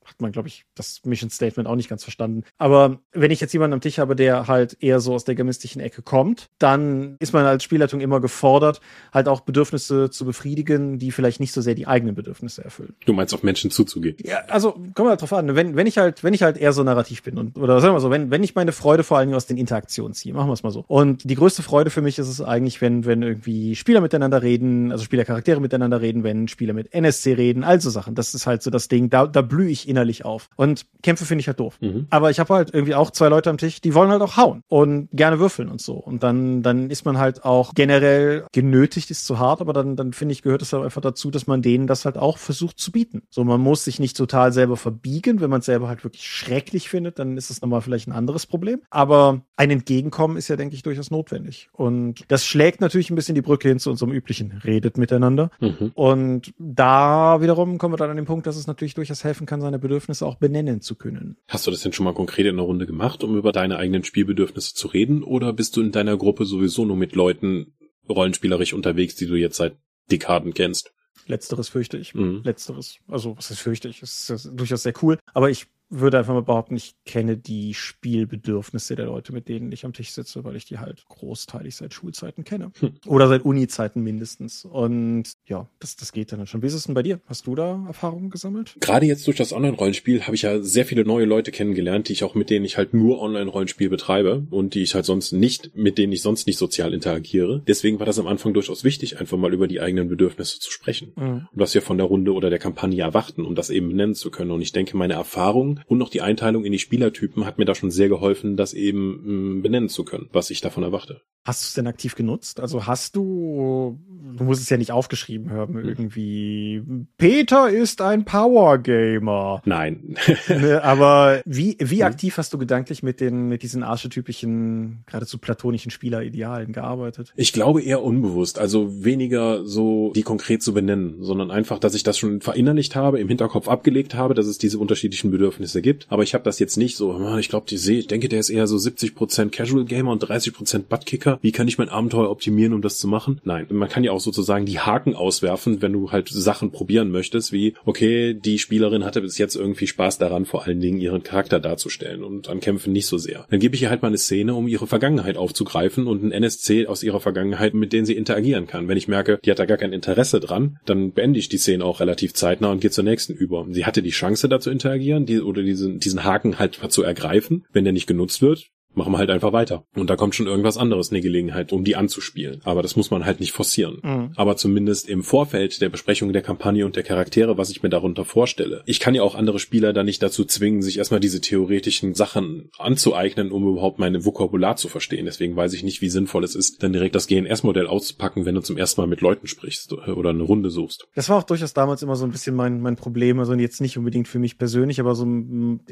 hat man, glaube ich, das Mission Statement auch nicht ganz verstanden. Aber wenn ich jetzt jemanden am Tisch habe, der halt eher so aus der gemistischen Ecke kommt, dann ist man als Spielleitung immer gefordert, halt auch Bedürfnisse zu befriedigen, die vielleicht nicht so sehr die eigenen Bedürfnisse erfüllen. Du meinst auf Menschen zuzugehen? Ja, also kommen wir halt drauf an. Wenn, wenn ich halt, wenn ich halt eher so narrativ bin und oder sagen wir mal so, wenn, wenn ich meine Freude vor allen Dingen aus den Interaktionen ziehe, machen wir es mal so. Und die größte Freude für mich ist es eigentlich, wenn, wenn irgendwie Spieler miteinander reden, also Spielercharaktere miteinander reden, wenn Spieler mit NSC reden, also Sachen. Das ist halt so das Ding, da, da blühe ich innerlich auf. Und Kämpfe finde ich halt doof. Mhm. Aber ich habe halt irgendwie auch zwei Leute am Tisch, die wollen halt auch hauen und gerne würfeln und so. Und dann, dann ist man halt auch generell genötigt, ist zu hart, aber dann, dann finde ich, gehört es halt einfach dazu, dass man denen das halt auch versucht zu bieten. So, man muss sich nicht total selber verbiegen. Wenn man es selber halt wirklich schrecklich findet, dann ist es nochmal vielleicht ein anderes Problem. Aber ein Entgegenkommen ist ja, denke ich, durchaus notwendig. Und das schlägt natürlich ein bisschen die Brücke hin zu unserem üblichen Redet miteinander. Mhm. Und da wiederum kommen wir dann an den Punkt, dass es natürlich durchaus helfen kann, seine Bedürfnisse auch benennen zu können. Hast du das denn schon mal konkret in einer Runde gemacht, um über deine eigenen Spielbedürfnisse zu reden? Oder bist du in deiner Gruppe sowieso nur mit Leuten rollenspielerisch unterwegs, die du jetzt seit Dekaden kennst? Letzteres fürchte ich. Mhm. Letzteres. Also, was ist fürchte ich? Das ist durchaus sehr cool. Aber ich würde einfach mal behaupten, ich kenne die Spielbedürfnisse der Leute, mit denen ich am Tisch sitze, weil ich die halt großteilig seit Schulzeiten kenne. Hm. Oder seit Uni-Zeiten mindestens. Und ja, das, das geht dann schon. Wie ist es denn bei dir? Hast du da Erfahrungen gesammelt? Gerade jetzt durch das Online-Rollenspiel habe ich ja sehr viele neue Leute kennengelernt, die ich auch mit denen ich halt nur Online-Rollenspiel betreibe und die ich halt sonst nicht, mit denen ich sonst nicht sozial interagiere. Deswegen war das am Anfang durchaus wichtig, einfach mal über die eigenen Bedürfnisse zu sprechen. Mhm. Und was wir von der Runde oder der Kampagne erwarten, um das eben benennen zu können. Und ich denke, meine Erfahrung und noch die Einteilung in die Spielertypen hat mir da schon sehr geholfen, das eben mm, benennen zu können, was ich davon erwarte. Hast du es denn aktiv genutzt? Also hast du, du musst es ja nicht aufgeschrieben haben, hm. irgendwie, Peter ist ein Power Gamer. Nein. Ne, aber wie, wie hm. aktiv hast du gedanklich mit den, mit diesen archetypischen, geradezu platonischen Spieleridealen gearbeitet? Ich glaube eher unbewusst, also weniger so die konkret zu benennen, sondern einfach, dass ich das schon verinnerlicht habe, im Hinterkopf abgelegt habe, dass es diese unterschiedlichen Bedürfnisse gibt. Aber ich habe das jetzt nicht so, ich glaube, ich denke, der ist eher so 70% Casual Gamer und 30% Buttkicker wie kann ich mein Abenteuer optimieren, um das zu machen? Nein, man kann ja auch sozusagen die Haken auswerfen, wenn du halt Sachen probieren möchtest, wie, okay, die Spielerin hatte bis jetzt irgendwie Spaß daran, vor allen Dingen ihren Charakter darzustellen und an Kämpfen nicht so sehr. Dann gebe ich ihr halt mal eine Szene, um ihre Vergangenheit aufzugreifen und ein NSC aus ihrer Vergangenheit, mit denen sie interagieren kann. Wenn ich merke, die hat da gar kein Interesse dran, dann beende ich die Szene auch relativ zeitnah und gehe zur nächsten über. Sie hatte die Chance da zu interagieren, die, oder diesen, diesen Haken halt zu ergreifen. Wenn der nicht genutzt wird, machen wir halt einfach weiter. Und da kommt schon irgendwas anderes eine Gelegenheit, um die anzuspielen. Aber das muss man halt nicht forcieren. Mhm. Aber zumindest im Vorfeld der Besprechung der Kampagne und der Charaktere, was ich mir darunter vorstelle. Ich kann ja auch andere Spieler da nicht dazu zwingen, sich erstmal diese theoretischen Sachen anzueignen, um überhaupt meine Vokabular zu verstehen. Deswegen weiß ich nicht, wie sinnvoll es ist, dann direkt das GNS-Modell auszupacken, wenn du zum ersten Mal mit Leuten sprichst oder eine Runde suchst. Das war auch durchaus damals immer so ein bisschen mein, mein Problem. Also jetzt nicht unbedingt für mich persönlich, aber so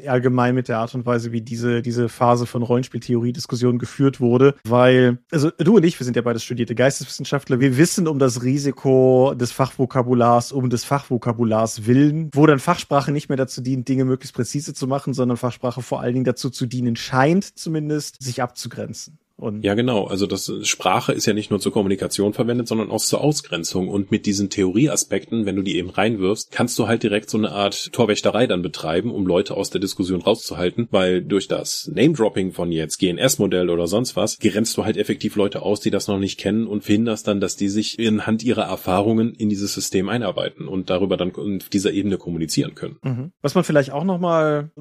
allgemein mit der Art und Weise, wie diese, diese Phase von Rollenspiel Beispieltheorie-Diskussion geführt wurde, weil, also du und ich, wir sind ja beide studierte Geisteswissenschaftler, wir wissen um das Risiko des Fachvokabulars, um des Fachvokabulars willen, wo dann Fachsprache nicht mehr dazu dient, Dinge möglichst präzise zu machen, sondern Fachsprache vor allen Dingen dazu zu dienen scheint, zumindest, sich abzugrenzen. Und ja, genau. Also das Sprache ist ja nicht nur zur Kommunikation verwendet, sondern auch zur Ausgrenzung. Und mit diesen Theorieaspekten, wenn du die eben reinwirfst, kannst du halt direkt so eine Art Torwächterei dann betreiben, um Leute aus der Diskussion rauszuhalten, weil durch das Name-Dropping von jetzt GNS-Modell oder sonst was, grenzt du halt effektiv Leute aus, die das noch nicht kennen und verhinderst dann, dass die sich anhand ihrer Erfahrungen in dieses System einarbeiten und darüber dann auf dieser Ebene kommunizieren können. Mhm. Was man vielleicht auch nochmal,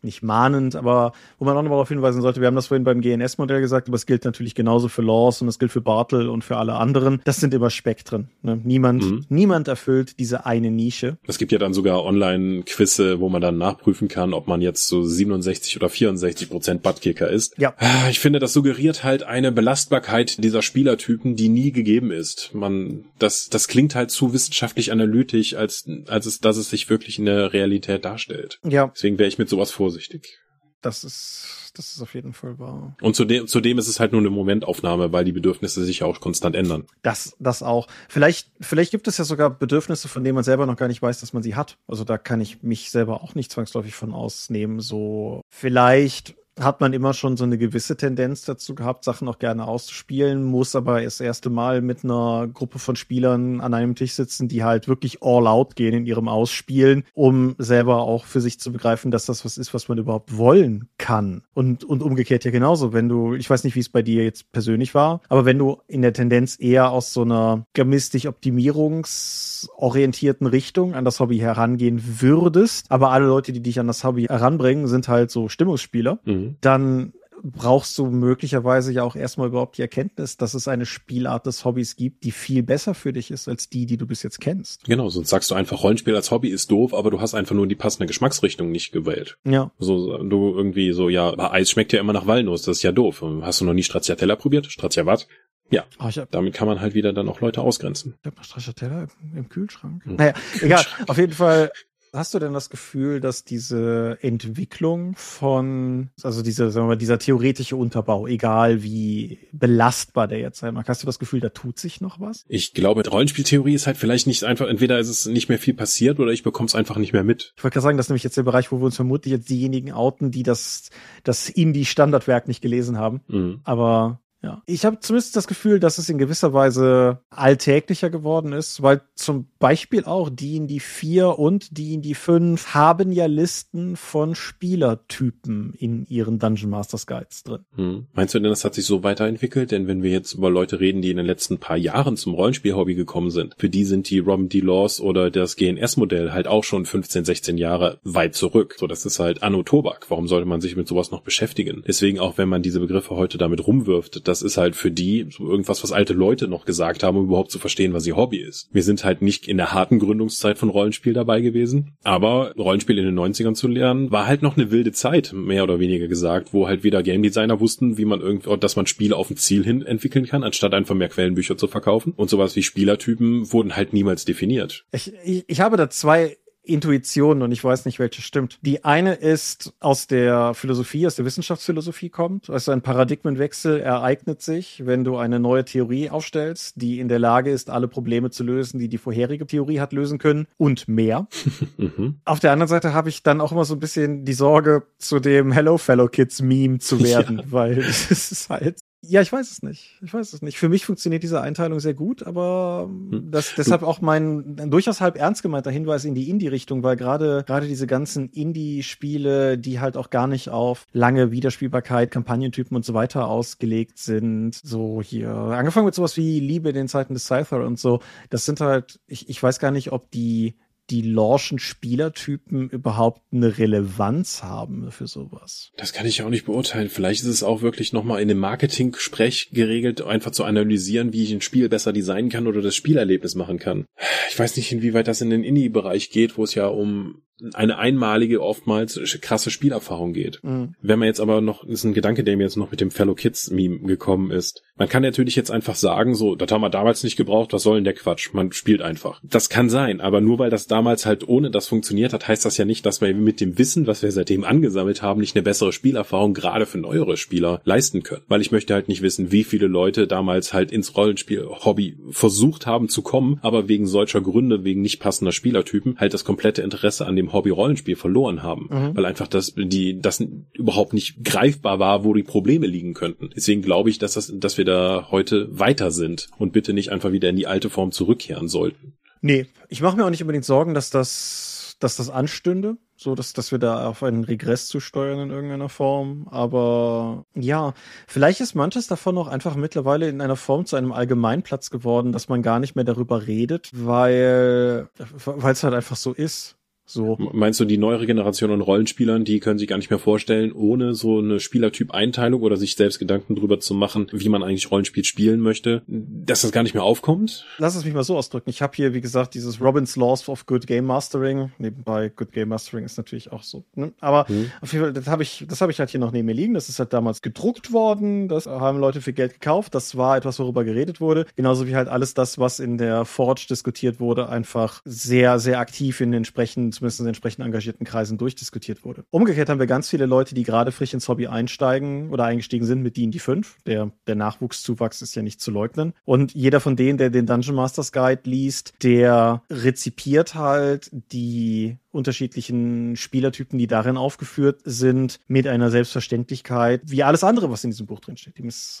nicht mahnend, aber wo man auch nochmal darauf hinweisen sollte, wir haben das vorhin beim GNS-Modell Geschäftsmodell gesagt, aber es gilt natürlich genauso für Laws und es gilt für Bartel und für alle anderen. Das sind immer Spektren. Ne? Niemand, mhm. niemand erfüllt diese eine Nische. Es gibt ja dann sogar Online-Quizze, wo man dann nachprüfen kann, ob man jetzt so 67 oder 64 Prozent Buttkicker ist. Ja. Ah, ich finde, das suggeriert halt eine Belastbarkeit dieser Spielertypen, die nie gegeben ist. Man, das, das klingt halt zu wissenschaftlich analytisch, als, als es, dass es sich wirklich in der Realität darstellt. Ja. Deswegen wäre ich mit sowas vorsichtig. Das ist, das ist auf jeden Fall wahr. Und zudem, zudem ist es halt nur eine Momentaufnahme, weil die Bedürfnisse sich ja auch konstant ändern. Das, das auch. Vielleicht, vielleicht gibt es ja sogar Bedürfnisse, von denen man selber noch gar nicht weiß, dass man sie hat. Also da kann ich mich selber auch nicht zwangsläufig von ausnehmen. So, vielleicht hat man immer schon so eine gewisse Tendenz dazu gehabt, Sachen auch gerne auszuspielen, muss aber das erste Mal mit einer Gruppe von Spielern an einem Tisch sitzen, die halt wirklich all out gehen in ihrem Ausspielen, um selber auch für sich zu begreifen, dass das was ist, was man überhaupt wollen kann. Und, und umgekehrt ja genauso, wenn du, ich weiß nicht, wie es bei dir jetzt persönlich war, aber wenn du in der Tendenz eher aus so einer gemistig optimierungsorientierten Richtung an das Hobby herangehen würdest, aber alle Leute, die dich an das Hobby heranbringen, sind halt so Stimmungsspieler. Mhm dann brauchst du möglicherweise ja auch erstmal überhaupt die Erkenntnis, dass es eine Spielart des Hobbys gibt, die viel besser für dich ist als die, die du bis jetzt kennst. Genau, sonst sagst du einfach, Rollenspiel als Hobby ist doof, aber du hast einfach nur die passende Geschmacksrichtung nicht gewählt. Ja. So, du irgendwie so, ja, Eis schmeckt ja immer nach Walnuss, das ist ja doof. Hast du noch nie Stracciatella probiert? Stracciavat? Ja, oh, hab, damit kann man halt wieder dann auch Leute ausgrenzen. Ich habe noch Stracciatella im, im Kühlschrank. Hm. Naja, egal. Auf jeden Fall Hast du denn das Gefühl, dass diese Entwicklung von, also diese, sagen wir mal, dieser theoretische Unterbau, egal wie belastbar der jetzt sein mag, hast du das Gefühl, da tut sich noch was? Ich glaube, Rollenspieltheorie ist halt vielleicht nicht einfach, entweder ist es nicht mehr viel passiert oder ich bekomme es einfach nicht mehr mit. Ich wollte gerade sagen, das ist nämlich jetzt der Bereich, wo wir uns vermutlich jetzt diejenigen outen, die das, das Indie-Standardwerk nicht gelesen haben. Mhm. Aber ja. Ich habe zumindest das Gefühl, dass es in gewisser Weise alltäglicher geworden ist, weil zum Beispiel auch die in die 4 und die in die 5 haben ja Listen von Spielertypen in ihren Dungeon Masters Guides drin. Hm. Meinst du denn, das hat sich so weiterentwickelt? Denn wenn wir jetzt über Leute reden, die in den letzten paar Jahren zum Rollenspiel-Hobby gekommen sind, für die sind die Robin D. Laws oder das GNS-Modell halt auch schon 15, 16 Jahre weit zurück. So, das ist halt Anno Tobak. Warum sollte man sich mit sowas noch beschäftigen? Deswegen auch, wenn man diese Begriffe heute damit rumwirft, das ist halt für die so irgendwas, was alte Leute noch gesagt haben, um überhaupt zu verstehen, was ihr Hobby ist. Wir sind halt nicht in der harten Gründungszeit von Rollenspiel dabei gewesen, aber Rollenspiel in den 90ern zu lernen, war halt noch eine wilde Zeit, mehr oder weniger gesagt, wo halt wieder Game Designer wussten, wie man irgendwie, dass man Spiele auf ein Ziel hin entwickeln kann, anstatt einfach mehr Quellenbücher zu verkaufen. Und sowas wie Spielertypen wurden halt niemals definiert. Ich, ich, ich habe da zwei Intuition und ich weiß nicht, welche stimmt. Die eine ist aus der Philosophie, aus der Wissenschaftsphilosophie kommt. Also ein Paradigmenwechsel ereignet sich, wenn du eine neue Theorie aufstellst, die in der Lage ist, alle Probleme zu lösen, die die vorherige Theorie hat lösen können und mehr. Mhm. Auf der anderen Seite habe ich dann auch immer so ein bisschen die Sorge, zu dem Hello Fellow Kids Meme zu werden, ja. weil es ist halt ja, ich weiß es nicht. Ich weiß es nicht. Für mich funktioniert diese Einteilung sehr gut, aber hm. das deshalb auch mein durchaus halb ernst gemeinter Hinweis in die Indie-Richtung, weil gerade gerade diese ganzen Indie-Spiele, die halt auch gar nicht auf lange Wiederspielbarkeit, Kampagnentypen und so weiter ausgelegt sind, so hier angefangen mit sowas wie Liebe in den Zeiten des Scyther und so, das sind halt, ich, ich weiß gar nicht, ob die die Lorschen Spielertypen überhaupt eine Relevanz haben für sowas? Das kann ich auch nicht beurteilen. Vielleicht ist es auch wirklich nochmal in dem Marketing-Sprech geregelt, einfach zu analysieren, wie ich ein Spiel besser designen kann oder das Spielerlebnis machen kann. Ich weiß nicht, inwieweit das in den Indie-Bereich geht, wo es ja um eine einmalige, oftmals krasse Spielerfahrung geht. Mhm. Wenn man jetzt aber noch, ist ein Gedanke, der mir jetzt noch mit dem Fellow Kids Meme gekommen ist. Man kann natürlich jetzt einfach sagen, so, das haben wir damals nicht gebraucht, was soll denn der Quatsch? Man spielt einfach. Das kann sein, aber nur weil das damals halt ohne das funktioniert hat, heißt das ja nicht, dass wir mit dem Wissen, was wir seitdem angesammelt haben, nicht eine bessere Spielerfahrung gerade für neuere Spieler leisten können. Weil ich möchte halt nicht wissen, wie viele Leute damals halt ins Rollenspiel-Hobby versucht haben zu kommen, aber wegen solcher Gründe, wegen nicht passender Spielertypen, halt das komplette Interesse an dem Hobby-Rollenspiel verloren haben, mhm. weil einfach das, die, das überhaupt nicht greifbar war, wo die Probleme liegen könnten. Deswegen glaube ich, dass das, dass wir da heute weiter sind und bitte nicht einfach wieder in die alte Form zurückkehren sollten. Nee, ich mache mir auch nicht unbedingt Sorgen, dass das, dass das anstünde, so dass, dass wir da auf einen Regress zu steuern in irgendeiner Form. Aber ja, vielleicht ist manches davon auch einfach mittlerweile in einer Form zu einem Allgemeinplatz geworden, dass man gar nicht mehr darüber redet, weil weil es halt einfach so ist. So. Meinst du, die neuere Generation an Rollenspielern, die können sich gar nicht mehr vorstellen, ohne so eine Spielertyp-Einteilung oder sich selbst Gedanken drüber zu machen, wie man eigentlich Rollenspiel spielen möchte, dass das gar nicht mehr aufkommt? Lass es mich mal so ausdrücken. Ich habe hier, wie gesagt, dieses Robin's Laws of Good Game Mastering. Nebenbei, Good Game Mastering ist natürlich auch so. Ne? Aber hm. auf jeden Fall, das habe ich, das habe ich halt hier noch neben mir liegen. Das ist halt damals gedruckt worden. Das haben Leute für Geld gekauft. Das war etwas, worüber geredet wurde. Genauso wie halt alles das, was in der Forge diskutiert wurde, einfach sehr, sehr aktiv in den entsprechenden, zumindest in entsprechend engagierten Kreisen durchdiskutiert wurde. Umgekehrt haben wir ganz viele Leute, die gerade frisch ins Hobby einsteigen oder eingestiegen sind mit D&D 5. Der, der Nachwuchszuwachs ist ja nicht zu leugnen. Und jeder von denen, der den Dungeon Masters Guide liest, der rezipiert halt die unterschiedlichen Spielertypen, die darin aufgeführt sind, mit einer Selbstverständlichkeit, wie alles andere, was in diesem Buch drinsteht.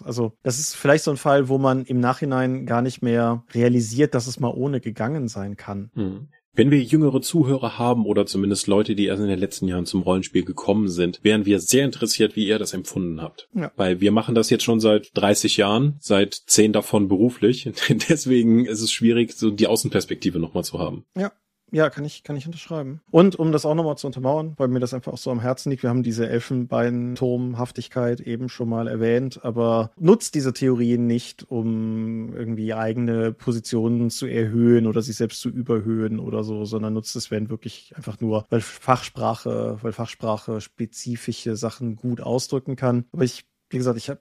Also, das ist vielleicht so ein Fall, wo man im Nachhinein gar nicht mehr realisiert, dass es mal ohne gegangen sein kann. Hm. Wenn wir jüngere Zuhörer haben oder zumindest Leute, die erst in den letzten Jahren zum Rollenspiel gekommen sind, wären wir sehr interessiert, wie ihr das empfunden habt. Ja. Weil wir machen das jetzt schon seit 30 Jahren, seit 10 davon beruflich. Deswegen ist es schwierig, so die Außenperspektive nochmal zu haben. Ja, ja, kann ich, kann ich unterschreiben. Und um das auch nochmal zu untermauern, weil mir das einfach auch so am Herzen liegt, wir haben diese Elfenbeinturmhaftigkeit eben schon mal erwähnt, aber nutzt diese Theorien nicht, um irgendwie eigene Positionen zu erhöhen oder sich selbst zu überhöhen oder so, sondern nutzt es, wenn wirklich einfach nur, weil Fachsprache, weil Fachsprache spezifische Sachen gut ausdrücken kann. Aber ich, wie gesagt, ich habe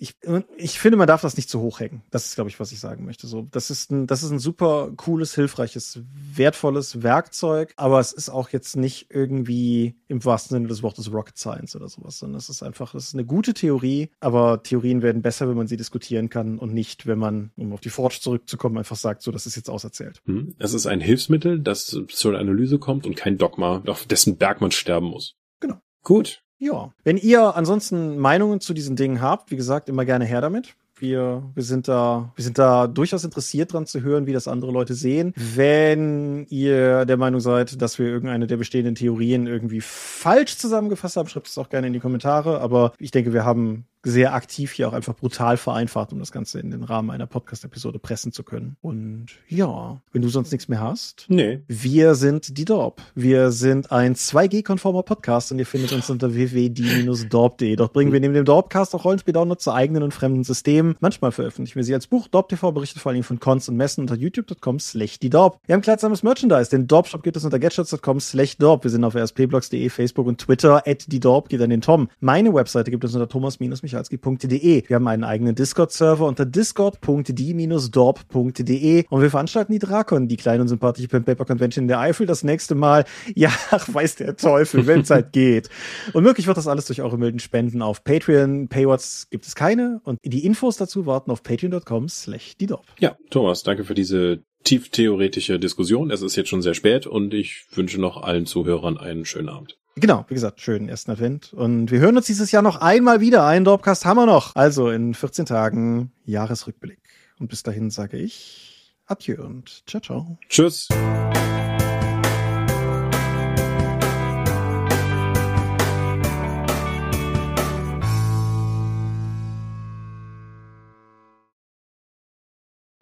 ich, ich, finde, man darf das nicht zu hoch hängen. Das ist, glaube ich, was ich sagen möchte. So, das ist ein, das ist ein super cooles, hilfreiches, wertvolles Werkzeug, aber es ist auch jetzt nicht irgendwie im wahrsten Sinne des Wortes Rocket Science oder sowas, sondern es ist einfach, es ist eine gute Theorie, aber Theorien werden besser, wenn man sie diskutieren kann und nicht, wenn man, um auf die Forge zurückzukommen, einfach sagt, so, das ist jetzt auserzählt. Hm. Es ist ein Hilfsmittel, das zur Analyse kommt und kein Dogma, auf dessen Berg man sterben muss. Genau. Gut. Ja. Wenn ihr ansonsten Meinungen zu diesen Dingen habt, wie gesagt, immer gerne her damit. Wir, wir sind da, wir sind da durchaus interessiert dran zu hören, wie das andere Leute sehen. Wenn ihr der Meinung seid, dass wir irgendeine der bestehenden Theorien irgendwie falsch zusammengefasst haben, schreibt es auch gerne in die Kommentare. Aber ich denke, wir haben sehr aktiv hier auch einfach brutal vereinfacht, um das Ganze in den Rahmen einer Podcast-Episode pressen zu können. Und ja, wenn du sonst nichts mehr hast. Nee. Wir sind die Dorp. Wir sind ein 2G-konformer Podcast und ihr findet uns unter www.die-dorp.de. Dort bringen wir neben dem Dorpcast auch Rollenspiel-Downloads zu eigenen und fremden Systemen. Manchmal veröffentlichen wir sie als Buch. Dorp TV berichtet vor allem von Cons und Messen unter youtube.com slash die Dorp. Wir haben kleidsames Merchandise. Den Dorp-Shop gibt es unter gadgets.com slash Dorp. Wir sind auf rspblogs.de, Facebook und Twitter. At die Dorp geht an den Tom. Meine Webseite gibt es unter thomas- michalski.de. Wir haben einen eigenen Discord-Server unter discord.die-dorp.de und wir veranstalten die Drakon, die kleine und sympathische Pen Paper Convention in der Eifel, das nächste Mal. Ja, weiß der Teufel, wenn es halt geht. Und möglich wird das alles durch eure milden Spenden auf Patreon. Paywatts gibt es keine und die Infos dazu warten auf patreon.com slash die Dorp. Ja, Thomas, danke für diese tieftheoretische Diskussion. Es ist jetzt schon sehr spät und ich wünsche noch allen Zuhörern einen schönen Abend. Genau, wie gesagt, schönen ersten Advent. Und wir hören uns dieses Jahr noch einmal wieder. Einen Dorpcast haben wir noch. Also in 14 Tagen Jahresrückblick. Und bis dahin sage ich Adieu und ciao, ciao. Tschüss.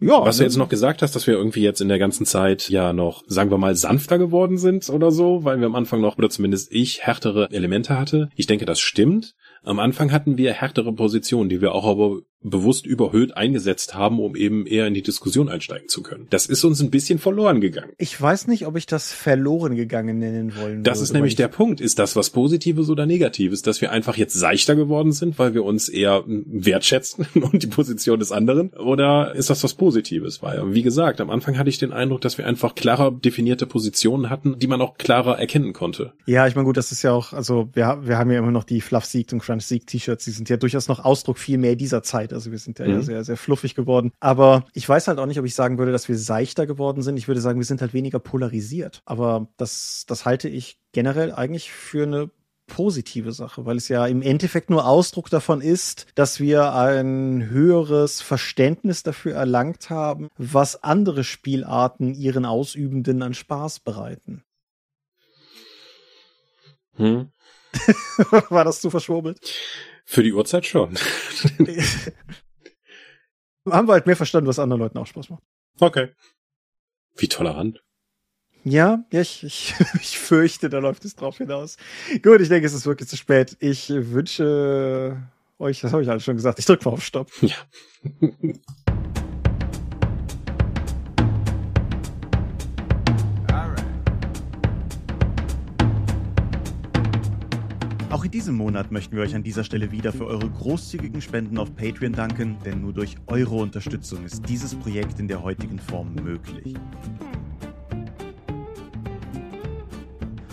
Ja, was du jetzt noch gesagt hast, dass wir irgendwie jetzt in der ganzen Zeit ja noch, sagen wir mal, sanfter geworden sind oder so, weil wir am Anfang noch, oder zumindest ich, härtere Elemente hatte. Ich denke, das stimmt. Am Anfang hatten wir härtere Positionen, die wir auch aber bewusst überhöht eingesetzt haben, um eben eher in die Diskussion einsteigen zu können. Das ist uns ein bisschen verloren gegangen. Ich weiß nicht, ob ich das verloren gegangen nennen wollen Das würde, ist nämlich der Punkt. Ist das was Positives oder Negatives? Dass wir einfach jetzt seichter geworden sind, weil wir uns eher wertschätzen und die Position des anderen? Oder ist das was Positives? Weil, wie gesagt, am Anfang hatte ich den Eindruck, dass wir einfach klarer definierte Positionen hatten, die man auch klarer erkennen konnte. Ja, ich meine, gut, das ist ja auch, also wir, wir haben ja immer noch die Fluff Sieg und Crunch Sieg T-Shirts, die sind ja durchaus noch Ausdruck viel mehr dieser Zeit Zeit. Also wir sind ja, mhm. ja sehr, sehr fluffig geworden. Aber ich weiß halt auch nicht, ob ich sagen würde, dass wir seichter geworden sind. Ich würde sagen, wir sind halt weniger polarisiert. Aber das, das halte ich generell eigentlich für eine positive Sache, weil es ja im Endeffekt nur Ausdruck davon ist, dass wir ein höheres Verständnis dafür erlangt haben, was andere Spielarten ihren Ausübenden an Spaß bereiten. Hm. War das zu verschwurbelt? Für die Uhrzeit schon. Haben wir halt mehr verstanden, was anderen Leuten auch Spaß macht. Okay. Wie tolerant. Ja, ja, ich, ich, ich fürchte, da läuft es drauf hinaus. Gut, ich denke, es ist wirklich zu spät. Ich wünsche euch, das habe ich alles schon gesagt, ich drücke mal auf Stopp. Ja. Auch in diesem Monat möchten wir euch an dieser Stelle wieder für eure großzügigen Spenden auf Patreon danken, denn nur durch eure Unterstützung ist dieses Projekt in der heutigen Form möglich.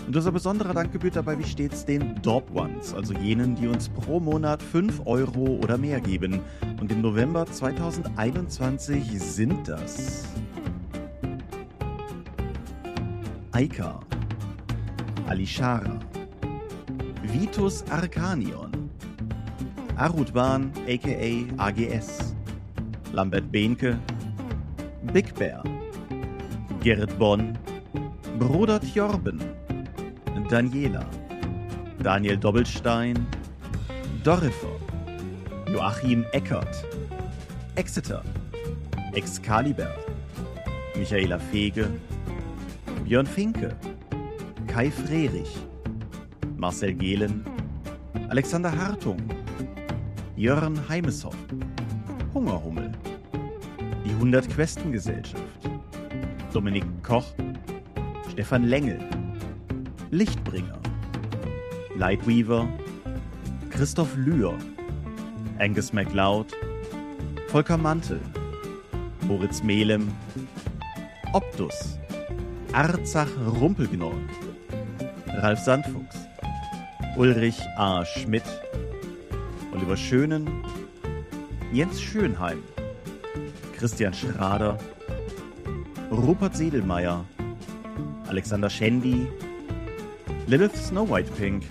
Und unser besonderer Dank gebührt dabei wie stets den Dorp Ones, also jenen, die uns pro Monat 5 Euro oder mehr geben. Und im November 2021 sind das Aika, Alishara, Vitus Arcanion, Arutban aka AGS, Lambert Behnke, Big Bear, Gerrit Bonn, Bruder Tjorben, Daniela, Daniel Doppelstein, Dorifer, Joachim Eckert, Exeter, Excalibur, Michaela Fege, Björn Finke, Kai Frerich, Marcel Gehlen, Alexander Hartung, Jörn Heimeshoff, Hungerhummel, die 100 Questen Gesellschaft, Dominik Koch, Stefan Lengel, Lichtbringer, Lightweaver, Christoph Lühr, Angus MacLeod, Volker Mantel, Moritz Melem, Optus, Arzach Rumpelgnorn, Ralf Sandfuchs, Ulrich A. Schmidt, Oliver Schönen, Jens Schönheim, Christian Schrader, Rupert Sedelmeier, Alexander Schendi, Lilith Snow White Pink,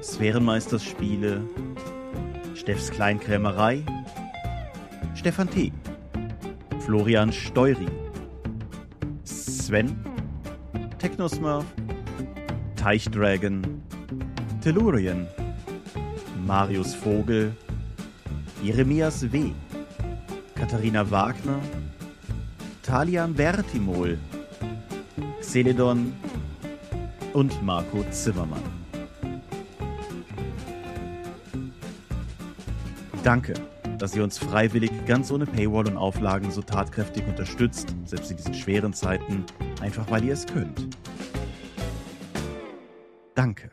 Sphärenmeisters Spiele, Steffs Kleinkrämerei, Stefan T., Florian Steury, Sven, Technosmurf, Teichdragon, Tellurien, Marius Vogel, Jeremias W., Katharina Wagner, Talian Bertimol, Celedon und Marco Zimmermann. Danke, dass ihr uns freiwillig ganz ohne Paywall und Auflagen so tatkräftig unterstützt, selbst in diesen schweren Zeiten, einfach weil ihr es könnt. Danke.